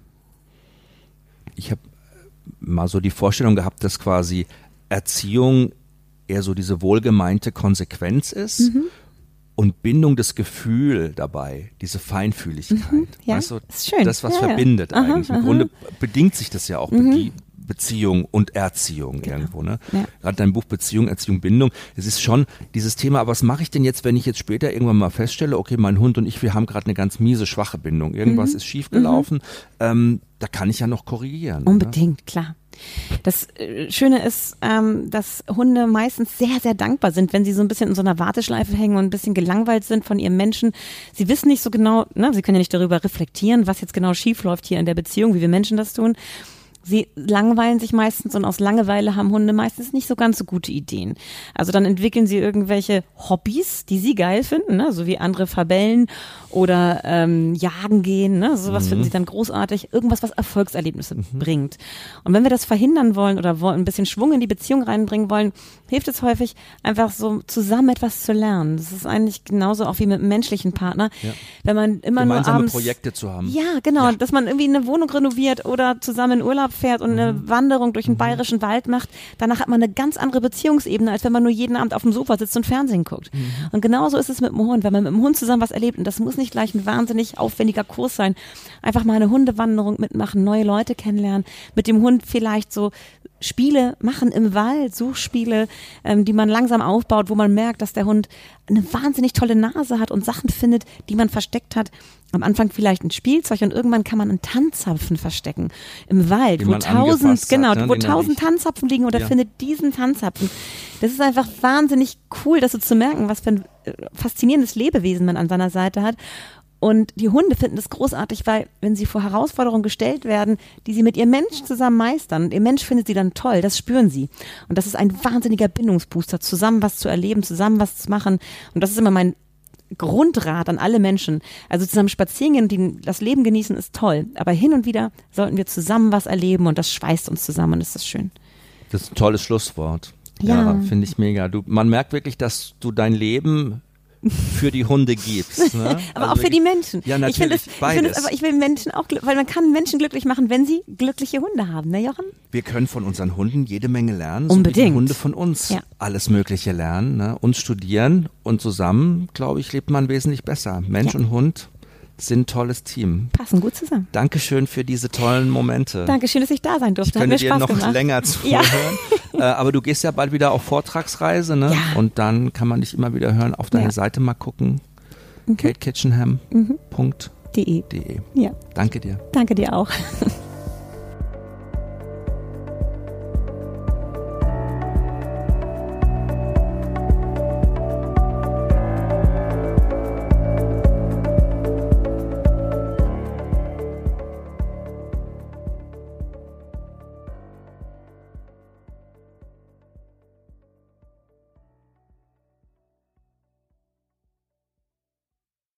Ich habe mal so die Vorstellung gehabt, dass quasi Erziehung eher so diese wohlgemeinte Konsequenz ist mhm. und Bindung das Gefühl dabei, diese Feinfühligkeit. Mhm, ja, weißt du, ist schön. Das, was ja, verbindet ja. eigentlich. Aha, Im Grunde bedingt sich das ja auch mhm. Beziehung und Erziehung Genau. irgendwo. Ne? Ja. Gerade dein Buch Beziehung, Erziehung, Bindung. Es ist schon dieses Thema, aber was mache ich denn jetzt, wenn ich jetzt später irgendwann mal feststelle, okay, mein Hund und ich, wir haben gerade eine ganz miese, schwache Bindung. Irgendwas Mhm. ist schiefgelaufen. Ähm, da kann ich ja noch korrigieren. Ne? Unbedingt, klar. Das äh, Schöne ist, ähm, dass Hunde meistens sehr, sehr dankbar sind, wenn sie so ein bisschen in so einer Warteschleife hängen und ein bisschen gelangweilt sind von ihrem Menschen. Sie wissen nicht so genau, ne, sie können ja nicht darüber reflektieren, was jetzt genau schief läuft hier in der Beziehung, wie wir Menschen das tun. Sie langweilen sich meistens und aus Langeweile haben Hunde meistens nicht so ganz so gute Ideen. Also dann entwickeln sie irgendwelche Hobbys, die sie geil finden, ne? so wie andere Fabellen oder ähm, Jagen gehen. Ne? Sowas finden sie dann großartig. Irgendwas, was Erfolgserlebnisse bringt. Und wenn wir das verhindern wollen oder wollen, ein bisschen Schwung in die Beziehung reinbringen wollen, hilft es häufig, einfach so zusammen etwas zu lernen. Das ist eigentlich genauso auch wie mit einem menschlichen Partner. Ja. Wenn man immer nur Gemeinsame abends Projekte zu haben. ja, genau, Ja. dass man irgendwie eine Wohnung renoviert oder zusammen in Urlaub fährt und Mhm. eine Wanderung durch den bayerischen Wald macht. Danach hat man eine ganz andere Beziehungsebene, als wenn man nur jeden Abend auf dem Sofa sitzt und Fernsehen guckt. Mhm. Und genauso ist es mit dem Hund. Wenn man mit dem Hund zusammen was erlebt, und das muss nicht gleich ein wahnsinnig aufwendiger Kurs sein, einfach mal eine Hundewanderung mitmachen, neue Leute kennenlernen, mit dem Hund vielleicht so Spiele machen im Wald, Suchspiele, ähm, die man langsam aufbaut, wo man merkt, dass der Hund eine wahnsinnig tolle Nase hat und Sachen findet, die man versteckt hat. Am Anfang vielleicht ein Spielzeug und irgendwann kann man einen Tanzzapfen verstecken im Wald, wo tausend, angefasst hat, genau, ne, wo tausend. Tanzzapfen liegen oder Ja. findet diesen Tanzzapfen. Das ist einfach wahnsinnig cool, das so zu merken, was für ein äh, faszinierendes Lebewesen man an seiner Seite hat. Und die Hunde finden das großartig, weil wenn sie vor Herausforderungen gestellt werden, die sie mit ihrem Mensch zusammen meistern, und ihr Mensch findet sie dann toll, das spüren sie. Und das ist ein wahnsinniger Bindungsbooster, zusammen was zu erleben, zusammen was zu machen. Und das ist immer mein Grundrat an alle Menschen. Also zusammen spazieren gehen, die, das Leben genießen ist toll. Aber hin und wieder sollten wir zusammen was erleben und das schweißt uns zusammen und das ist schön. Das ist ein tolles Schlusswort. Ja. finde ich mega. Du, man merkt wirklich, dass du dein Leben für die Hunde gibst. Ne? Aber Also auch für die Menschen. Ja, natürlich. Ich finde es, ich beides. aber ich will Menschen auch, weil man kann Menschen glücklich machen, wenn sie glückliche Hunde haben, ne Jochen? Wir können von unseren Hunden jede Menge lernen. So Unbedingt. die Hunde von uns Ja. alles Mögliche lernen. Ne? Uns studieren und zusammen, glaube ich, lebt man wesentlich besser. Mensch Ja. und Hund sind ein tolles Team. Passen gut zusammen. Dankeschön für diese tollen Momente. Dankeschön, dass ich da sein Ich durfte. Hat könnte dir Spaß noch gemacht. länger Ja. zuhören. äh, aber du gehst ja bald wieder auf Vortragsreise, ne? Ja. Und dann kann man dich immer wieder hören. Auf deine Ja. Seite mal gucken. KateKitchenham.de. De. Ja, Danke dir. danke dir auch.